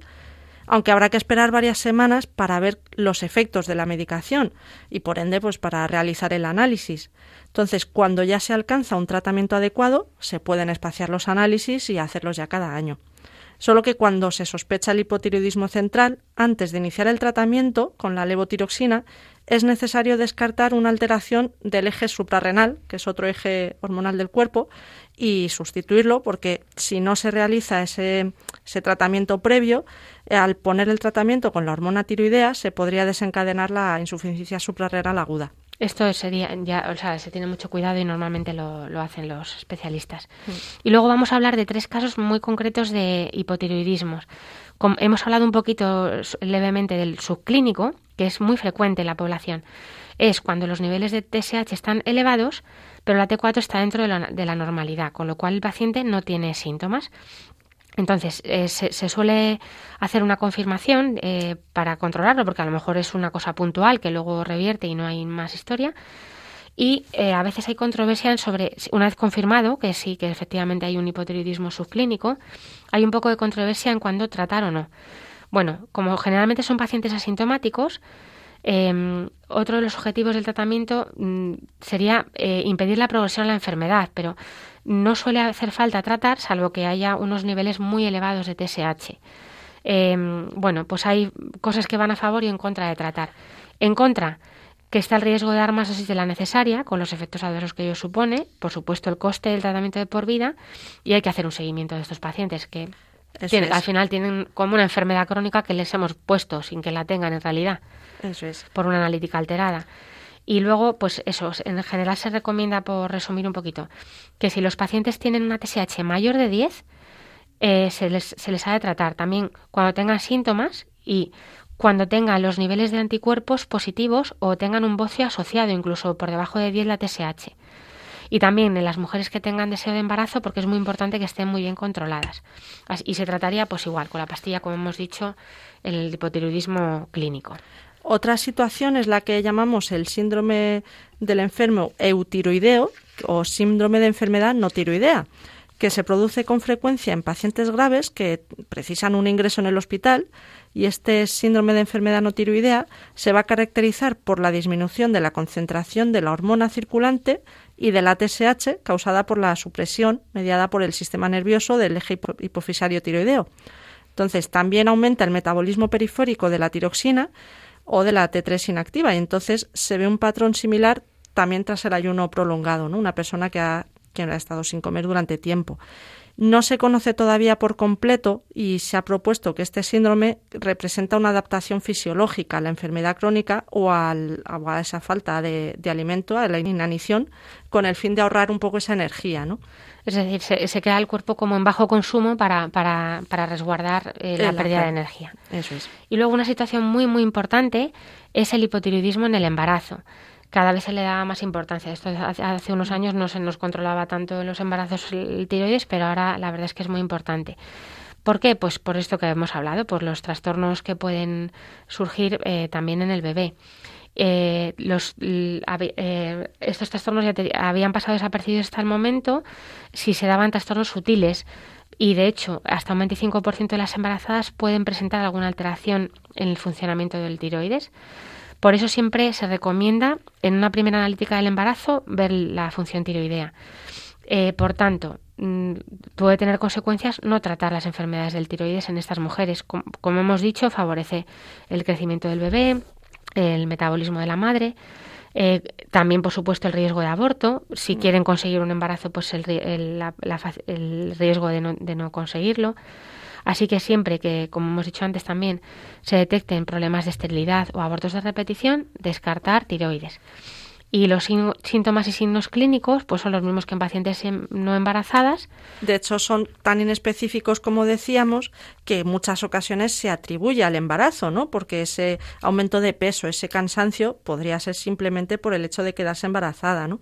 [SPEAKER 3] aunque habrá que esperar varias semanas para ver los efectos de la medicación y por ende pues para realizar el análisis. Entonces, cuando ya se alcanza un tratamiento adecuado, se pueden espaciar los análisis y hacerlos ya cada año. Solo que cuando se sospecha el hipotiroidismo central, antes de iniciar el tratamiento con la levotiroxina, es necesario descartar una alteración del eje suprarrenal, que es otro eje hormonal del cuerpo, y sustituirlo porque si no se realiza ese, ese tratamiento previo, eh, al poner el tratamiento con la hormona tiroidea se podría desencadenar la insuficiencia suprarrenal aguda.
[SPEAKER 2] Esto sería, ya, o sea, se tiene mucho cuidado y normalmente lo, lo hacen los especialistas. Mm. Y luego vamos a hablar de tres casos muy concretos de hipotiroidismos. hemos hablado un poquito levemente del subclínico, que es muy frecuente en la población. Es cuando los niveles de TSH están elevados, pero la T4 está dentro de la, de la normalidad, con lo cual el paciente no tiene síntomas. Entonces, eh, se, suele hacer una confirmación eh, para controlarlo, porque a lo mejor es una cosa puntual que luego revierte y no hay más historia. Y eh, a veces hay controversia sobre, una vez confirmado que sí, que efectivamente hay un hipotiroidismo subclínico, hay un poco de controversia en cuándo tratar o no. Bueno, como generalmente son pacientes asintomáticos, Em, otro de los objetivos del tratamiento mm, sería eh, impedir la progresión de la enfermedad, pero no suele hacer falta tratar salvo que haya unos niveles muy elevados de TSH. Em, bueno, pues hay cosas que van a favor y en contra de tratar. En contra, que está el riesgo de dar más dosis de la necesaria, con los efectos adversos que ello supone, por supuesto el coste del tratamiento de por vida, y hay que hacer un seguimiento de estos pacientes que al final tienen como una enfermedad crónica que les hemos puesto sin que la tengan en realidad.
[SPEAKER 3] Eso es.
[SPEAKER 2] Por una analítica alterada. Y luego, pues eso, en general se recomienda, por resumir un poquito, que si los pacientes tienen una TSH mayor de 10, eh, se, les, se les ha de tratar también cuando tengan síntomas y cuando tengan los niveles de anticuerpos positivos o tengan un bocio asociado, incluso por debajo de 10 la TSH. Y también en las mujeres que tengan deseo de embarazo, porque es muy importante que estén muy bien controladas. Y se trataría, pues igual, con la pastilla, como hemos dicho, el hipotiroidismo clínico.
[SPEAKER 3] Otra situación es la que llamamos el síndrome del enfermo eutiroideo o síndrome de enfermedad no tiroidea, que se produce con frecuencia en pacientes graves que precisan un ingreso en el hospital y este síndrome de enfermedad no tiroidea se va a caracterizar por la disminución de la concentración de la hormona circulante y de la TSH causada por la supresión mediada por el sistema nervioso del eje hipofisario tiroideo. Entonces, también aumenta el metabolismo periférico de la tiroxina o de la T3 inactiva. Y entonces se ve un patrón similar también tras el ayuno prolongado, ¿no? Una persona que ha, que ha estado sin comer durante tiempo. No se conoce todavía por completo y se ha propuesto que este síndrome representa una adaptación fisiológica a la enfermedad crónica o, al, a esa falta de, alimento, a la inanición, con el fin de ahorrar un poco esa energía, ¿no?
[SPEAKER 2] Es decir, se, queda el cuerpo como en bajo consumo para, para, para resguardar eh, la pérdida de energía.
[SPEAKER 3] Eso es.
[SPEAKER 2] Y luego una situación muy, muy importante es el hipotiroidismo en el embarazo cada vez se le da más importancia. Esto hace unos años no se nos controlaba tanto los embarazos el tiroides, pero ahora la verdad es que es muy importante. ¿Por qué? Pues por esto que hemos hablado, por los trastornos que pueden surgir eh, también en el bebé. Eh, los, eh, estos trastornos ya habían pasado desapercibidos hasta el momento si se daban trastornos sutiles y de hecho hasta un 25% de las embarazadas pueden presentar alguna alteración en el funcionamiento del tiroides. Por eso siempre se recomienda en una primera analítica del embarazo ver la función tiroidea. Eh, por tanto, mm, puede tener consecuencias no tratar las enfermedades del tiroides en estas mujeres. Como, hemos dicho, favorece el crecimiento del bebé, el metabolismo de la madre, eh, también, por supuesto, el riesgo de aborto. Si quieren conseguir un embarazo, pues el, el riesgo de no, de no conseguirlo. Así que siempre que, como hemos dicho antes también, se detecten problemas de esterilidad o abortos de repetición, descartar tiroides. Y los síntomas y signos clínicos pues son los mismos que en pacientes em, no embarazadas.
[SPEAKER 3] De hecho, son tan inespecíficos como decíamos que en muchas ocasiones se atribuye al embarazo, ¿no? Porque ese aumento de peso, ese cansancio podría ser simplemente por el hecho de quedarse embarazada, ¿no?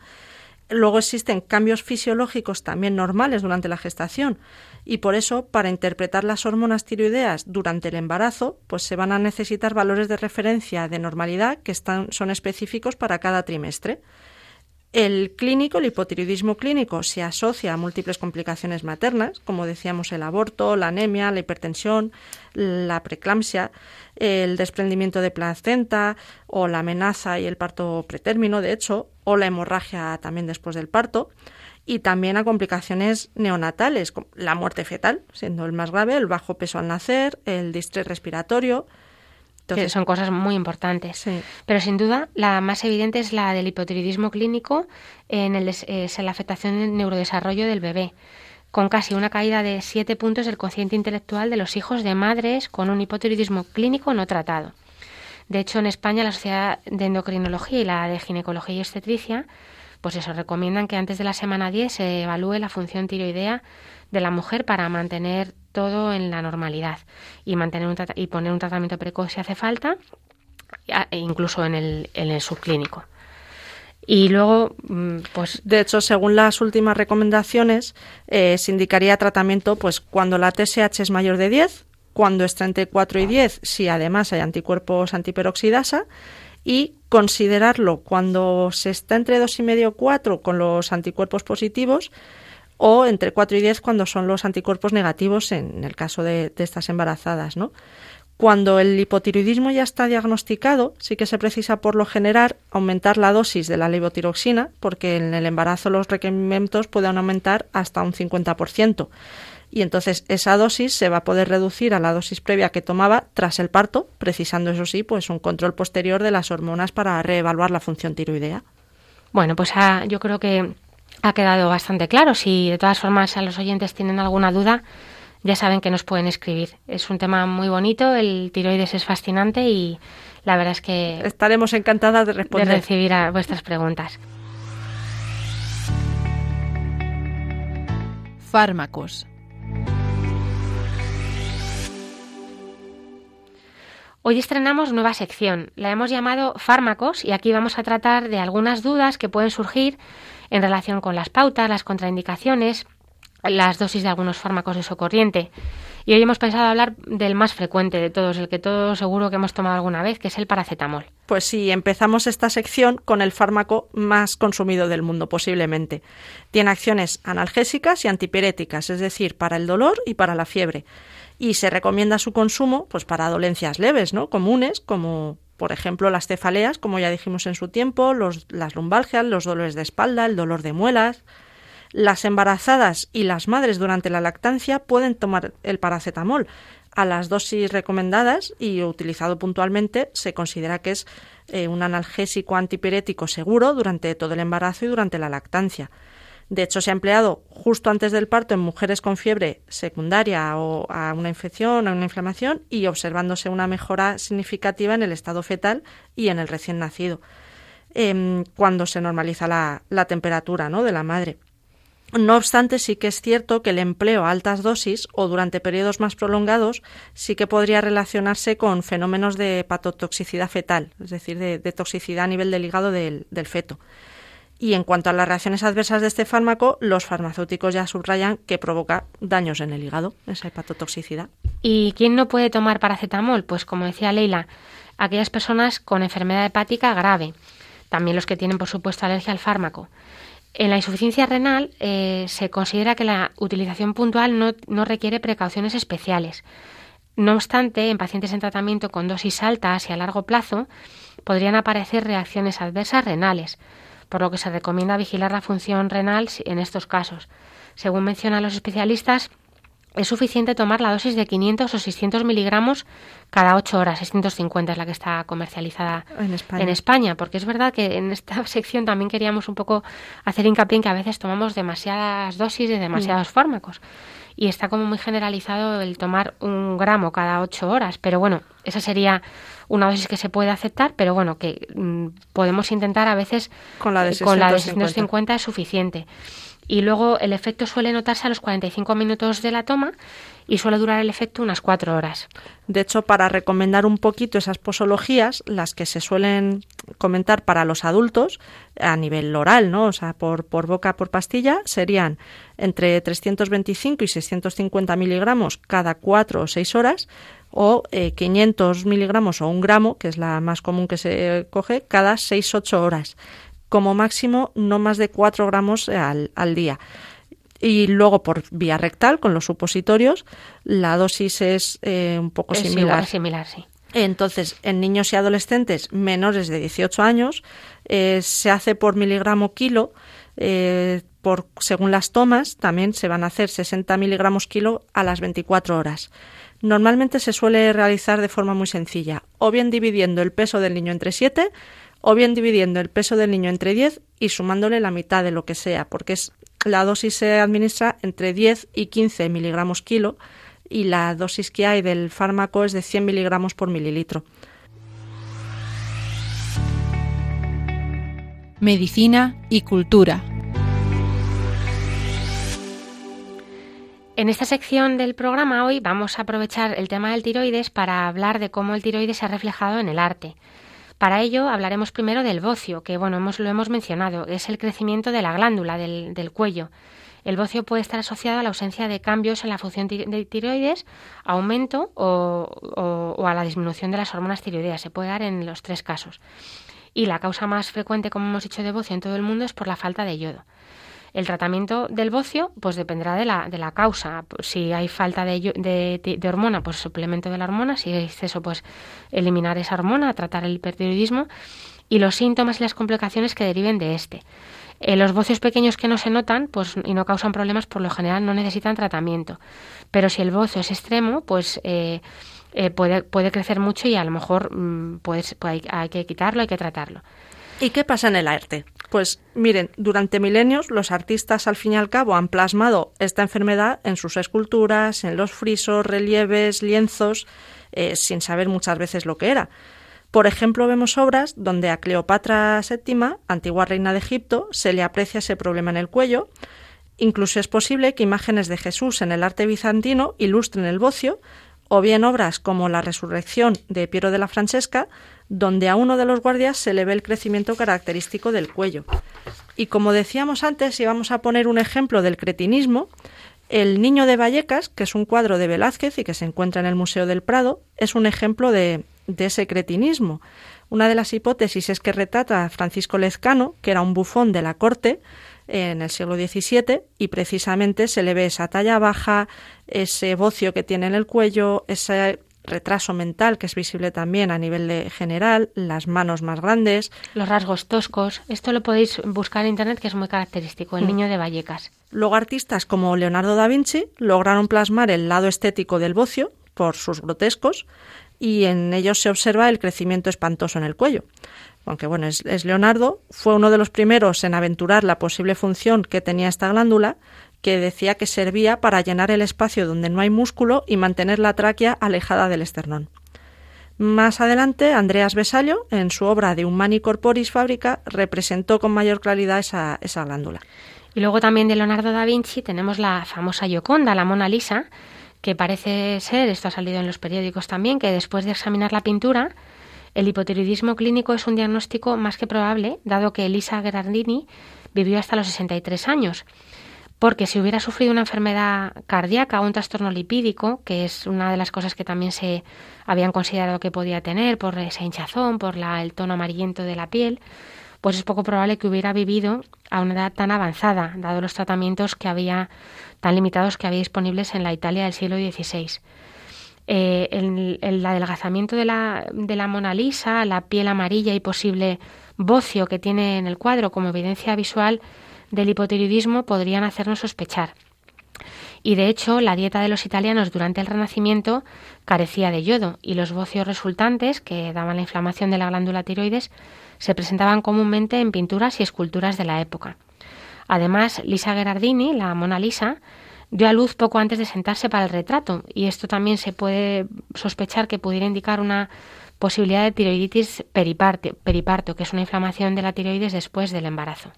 [SPEAKER 3] Luego existen cambios fisiológicos también normales durante la gestación y por eso para interpretar las hormonas tiroideas durante el embarazo, pues se van a necesitar valores de referencia de normalidad que están, son específicos para cada trimestre. El clínico, el hipotiroidismo clínico, se asocia a múltiples complicaciones maternas, como decíamos el aborto, la anemia, la hipertensión, la preeclampsia, el desprendimiento de placenta o la amenaza y el parto pretérmino, de hecho, o la hemorragia también después del parto, y también a complicaciones neonatales, como la muerte fetal, siendo el más grave, el bajo peso al nacer, el distrés respiratorio,
[SPEAKER 2] que son cosas muy importantes. Pero sin duda, la más evidente es la del hipotiroidismo clínico en, el, es la afectación del neurodesarrollo del bebé, con casi una caída de siete puntos del cociente intelectual de los hijos de madres con un hipotiroidismo clínico no tratado. De hecho, en España la Sociedad de Endocrinología y la de Ginecología y Obstetricia, pues eso, recomiendan que antes de la semana 10 se evalúe la función tiroidea de la mujer para mantener todo en la normalidad y mantener un y poner un tratamiento precoz si hace falta, e incluso en en el subclínico. Y luego, mm, pues.
[SPEAKER 3] De hecho, según las últimas recomendaciones, eh, se indicaría tratamiento pues cuando la TSH es mayor de 10, cuando está entre 4 y 10, si además hay anticuerpos antiperoxidasa, y considerarlo cuando se está entre 2,5 y 4 con los anticuerpos positivos o entre 4 y 10 cuando son los anticuerpos negativos en el caso de, estas embarazadas, ¿no? Cuando el hipotiroidismo ya está diagnosticado, sí que se precisa por lo general aumentar la dosis de la levotiroxina, porque en el embarazo los requerimientos pueden aumentar hasta un 50%. Y entonces esa dosis se va a poder reducir a la dosis previa que tomaba tras el parto, precisando eso sí, pues un control posterior de las hormonas para reevaluar la función tiroidea.
[SPEAKER 2] Bueno, pues ah, yo creo que ha quedado bastante claro. Si de todas formas a los oyentes tienen alguna duda, ya saben que nos pueden escribir. Es un tema muy bonito, el tiroides es fascinante y la verdad es que
[SPEAKER 3] estaremos encantadas de responder.
[SPEAKER 2] De recibir a vuestras preguntas.
[SPEAKER 1] Fármacos.
[SPEAKER 2] Hoy estrenamos nueva sección. La hemos llamado Fármacos y aquí vamos a tratar de algunas dudas que pueden surgir en relación con las pautas, las contraindicaciones, las dosis de algunos fármacos de socorriente. Y hoy hemos pensado hablar del más frecuente de todos, el que todos seguro que hemos tomado alguna vez, que es el paracetamol.
[SPEAKER 3] Pues sí, empezamos esta sección con el fármaco más consumido del mundo, posiblemente. Tiene acciones analgésicas y antipiréticas, es decir, para el dolor y para la fiebre. Y se recomienda su consumo pues para dolencias leves, ¿no? comunes, como por ejemplo, las cefaleas, como ya dijimos en su tiempo, las lumbalgias, los dolores de espalda, el dolor de muelas. Las embarazadas y las madres durante la lactancia pueden tomar el paracetamol a las dosis recomendadas y utilizado puntualmente se considera que es eh, un analgésico antipirético seguro durante todo el embarazo y durante la lactancia. De hecho, se ha empleado justo antes del parto en mujeres con fiebre secundaria o a una infección, o una inflamación y observándose una mejora significativa en el estado fetal y en el recién nacido, em, cuando se normaliza la, la temperatura ¿no? de la madre. No obstante, sí que es cierto que el empleo a altas dosis o durante periodos más prolongados sí que podría relacionarse con fenómenos de hepatotoxicidad fetal, es decir, de, toxicidad a nivel del hígado del feto. Y en cuanto a las reacciones adversas de este fármaco, los farmacéuticos ya subrayan que provoca daños en el hígado, esa hepatotoxicidad.
[SPEAKER 2] ¿Y quién no puede tomar paracetamol? Pues como decía Leila, aquellas personas con enfermedad hepática grave, también los que tienen, por supuesto, alergia al fármaco. En la insuficiencia renal eh, se considera que la utilización puntual no, no requiere precauciones especiales. No obstante, en pacientes en tratamiento con dosis altas y a largo plazo podrían aparecer reacciones adversas renales por lo que se recomienda vigilar la función renal en estos casos. Según mencionan los especialistas, es suficiente tomar la dosis de 500 o 600 miligramos cada 8 horas. 650 es la que está comercializada en España. porque es verdad que en esta [LAUGHS] sección también queríamos un poco hacer hincapié en que a veces tomamos demasiadas dosis de demasiados mm. fármacos y está como muy generalizado el tomar un gramo cada 8 horas. Pero bueno, esa sería una dosis que se puede aceptar, pero bueno, que mm, podemos intentar a veces
[SPEAKER 3] con la de 650,
[SPEAKER 2] eh, es suficiente. y luego el efecto suele notarse a los 45 minutos de la toma y suele durar el efecto unas cuatro horas.
[SPEAKER 3] De hecho, para recomendar un poquito esas posologías, las que se suelen comentar para los adultos a nivel oral, ¿no? O sea, por, por boca, por pastilla, serían entre 325 y 650 miligramos cada cuatro o seis horas o 500 eh, miligramos o un gramo, que es la más común que se coge, cada 6-8 horas. Como máximo, no más de 4 gramos al, al día y luego por vía rectal con los supositorios la dosis es eh, un poco similar.
[SPEAKER 2] similar, sí.
[SPEAKER 3] Entonces, en niños y adolescentes menores de 18 años eh, se hace por miligramo kilo. Eh, por, según las tomas, también se van a hacer 60 miligramos kilo a las 24 horas. Normalmente se suele realizar de forma muy sencilla, o bien dividiendo el peso del niño entre 7, o bien dividiendo el peso del niño entre 10 y sumándole la mitad de lo que sea, porque es la dosis se administra entre 10 y 15 miligramos kilo y la dosis que hay del fármaco es de 100 miligramos por mililitro.
[SPEAKER 1] Medicina y cultura.
[SPEAKER 2] En esta sección del programa hoy vamos a aprovechar el tema del tiroides para hablar de cómo el tiroides se ha reflejado en el arte. Para ello hablaremos primero del bocio, que bueno, hemos, lo hemos mencionado, es el crecimiento de la glándula del, cuello. El bocio puede estar asociado a la ausencia de cambios en la función de tiroides, aumento o, o, a la disminución de las hormonas tiroideas. Se puede dar en los tres casos. Y la causa más frecuente, como hemos dicho, de bocio en todo el mundo es por la falta de yodo. El tratamiento del bocio pues dependerá de la, de la causa. Si hay falta de, de, hormona, pues suplemento de la hormona. Si hay exceso, pues eliminar esa hormona, tratar el hipertiroidismo y los síntomas y las complicaciones que deriven de este. Eh, los bocios pequeños que no se notan pues, y no causan problemas, por lo general no necesitan tratamiento. Pero si el bocio es extremo, pues eh, eh, puede, puede crecer mucho y a lo mejor mm, pues, hay, hay que quitarlo, hay que tratarlo.
[SPEAKER 3] ¿Y qué pasa en el arte? Pues miren, durante milenios los artistas al fin y al cabo han plasmado esta enfermedad en sus esculturas, en los frisos, relieves, lienzos, eh, sin saber muchas veces lo que era. Por ejemplo, vemos obras donde a Cleopatra VII, antigua reina de Egipto, se le aprecia ese problema en el cuello. Incluso es posible que imágenes de Jesús en el arte bizantino ilustren el bocio, o bien obras como La Resurrección de Piero de la Francesca donde a uno de los guardias se le ve el crecimiento característico del cuello. Y como decíamos antes, y vamos a poner un ejemplo del cretinismo, el Niño de Vallecas, que es un cuadro de Velázquez y que se encuentra en el Museo del Prado, es un ejemplo de, de ese cretinismo. Una de las hipótesis es que retrata a Francisco Lezcano, que era un bufón de la corte en el siglo XVII, y precisamente se le ve esa talla baja, ese bocio que tiene en el cuello, ese retraso mental que es visible también a nivel de general, las manos más grandes.
[SPEAKER 2] Los rasgos toscos. Esto lo podéis buscar en Internet que es muy característico, el mm. niño de Vallecas.
[SPEAKER 3] Luego artistas como Leonardo da Vinci lograron plasmar el lado estético del bocio por sus grotescos y en ellos se observa el crecimiento espantoso en el cuello. Aunque bueno, es, Leonardo, fue uno de los primeros en aventurar la posible función que tenía esta glándula que decía que servía para llenar el espacio donde no hay músculo y mantener la tráquea alejada del esternón. Más adelante, Andreas Besallo, en su obra de Humani Corporis Fabrica, representó con mayor claridad esa, esa glándula.
[SPEAKER 2] Y luego también de Leonardo da Vinci tenemos la famosa Gioconda, la Mona Lisa, que parece ser, esto ha salido en los periódicos también, que después de examinar la pintura, el hipotiroidismo clínico es un diagnóstico más que probable, dado que Elisa Gerardini vivió hasta los 63 años porque si hubiera sufrido una enfermedad cardíaca o un trastorno lipídico, que es una de las cosas que también se habían considerado que podía tener por esa hinchazón, por la, el tono amarillento de la piel, pues es poco probable que hubiera vivido a una edad tan avanzada, dado los tratamientos que había tan limitados que había disponibles en la Italia del siglo XVI. Eh, el, el, adelgazamiento de la, de la Mona Lisa, la piel amarilla y posible bocio que tiene en el cuadro como evidencia visual del hipotiroidismo podrían hacernos sospechar. Y de hecho, la dieta de los italianos durante el Renacimiento carecía de yodo y los bocios resultantes, que daban la inflamación de la glándula tiroides, se presentaban comúnmente en pinturas y esculturas de la época. Además, Lisa Gherardini, la Mona Lisa, dio a luz poco antes de sentarse para el retrato, y esto también se puede sospechar que pudiera indicar una posibilidad de tiroiditis periparto, que es una inflamación de la tiroides después del embarazo.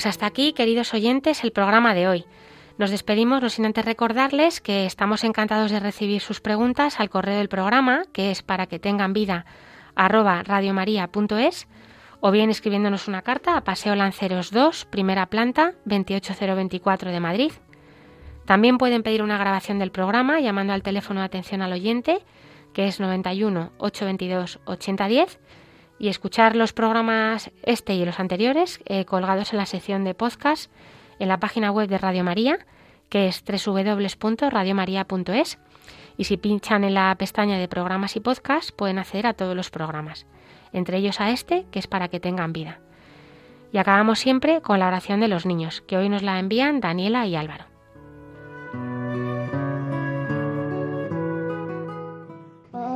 [SPEAKER 2] Pues hasta aquí, queridos oyentes, el programa de hoy. Nos despedimos no sin antes recordarles que estamos encantados de recibir sus preguntas al correo del programa, que es para que tengan vida radiomaria.es o bien escribiéndonos una carta a Paseo Lanceros 2, primera planta, 28024 de Madrid. También pueden pedir una grabación del programa llamando al teléfono de atención al oyente, que es 91 822 8010 y escuchar los programas este y los anteriores eh, colgados en la sección de podcast en la página web de Radio María, que es www.radiomaria.es. Y si pinchan en la pestaña de programas y podcast, pueden acceder a todos los programas, entre ellos a este, que es para que tengan vida. Y acabamos siempre con la oración de los niños, que hoy nos la envían Daniela y Álvaro.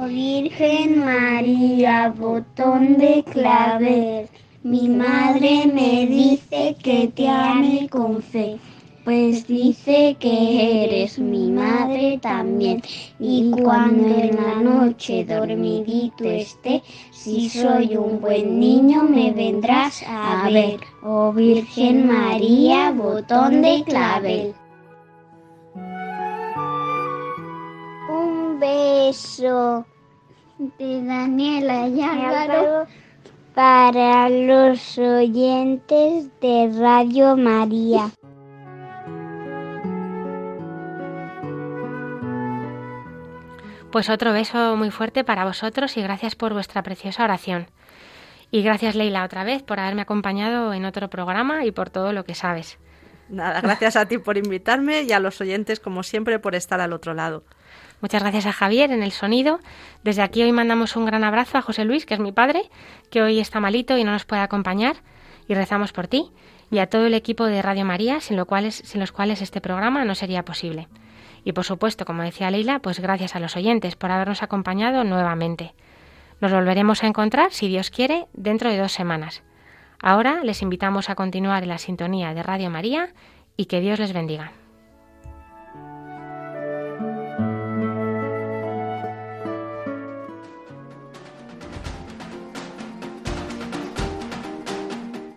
[SPEAKER 4] Virgen María, botón de clavel, mi madre me dice que te ame con fe, pues dice que eres mi madre también. Y cuando en la noche dormidito esté, si soy un buen niño me vendrás a ver. Oh Virgen María, botón de clavel. Un beso de Daniela y Álvaro para los oyentes de Radio María.
[SPEAKER 2] Pues otro beso muy fuerte para vosotros y gracias por vuestra preciosa oración. Y gracias Leila otra vez por haberme acompañado en otro programa y por todo lo que sabes.
[SPEAKER 3] Nada, gracias a ti por invitarme y a los oyentes como siempre por estar al otro lado.
[SPEAKER 2] Muchas gracias a Javier en el sonido. Desde aquí hoy mandamos un gran abrazo a José Luis, que es mi padre, que hoy está malito y no nos puede acompañar, y rezamos por ti, y a todo el equipo de Radio María, sin, lo cuales, sin los cuales este programa no sería posible. Y por supuesto, como decía Leila, pues gracias a los oyentes por habernos acompañado nuevamente. Nos volveremos a encontrar, si Dios quiere, dentro de dos semanas. Ahora les invitamos a continuar en la sintonía de Radio María y que Dios les bendiga.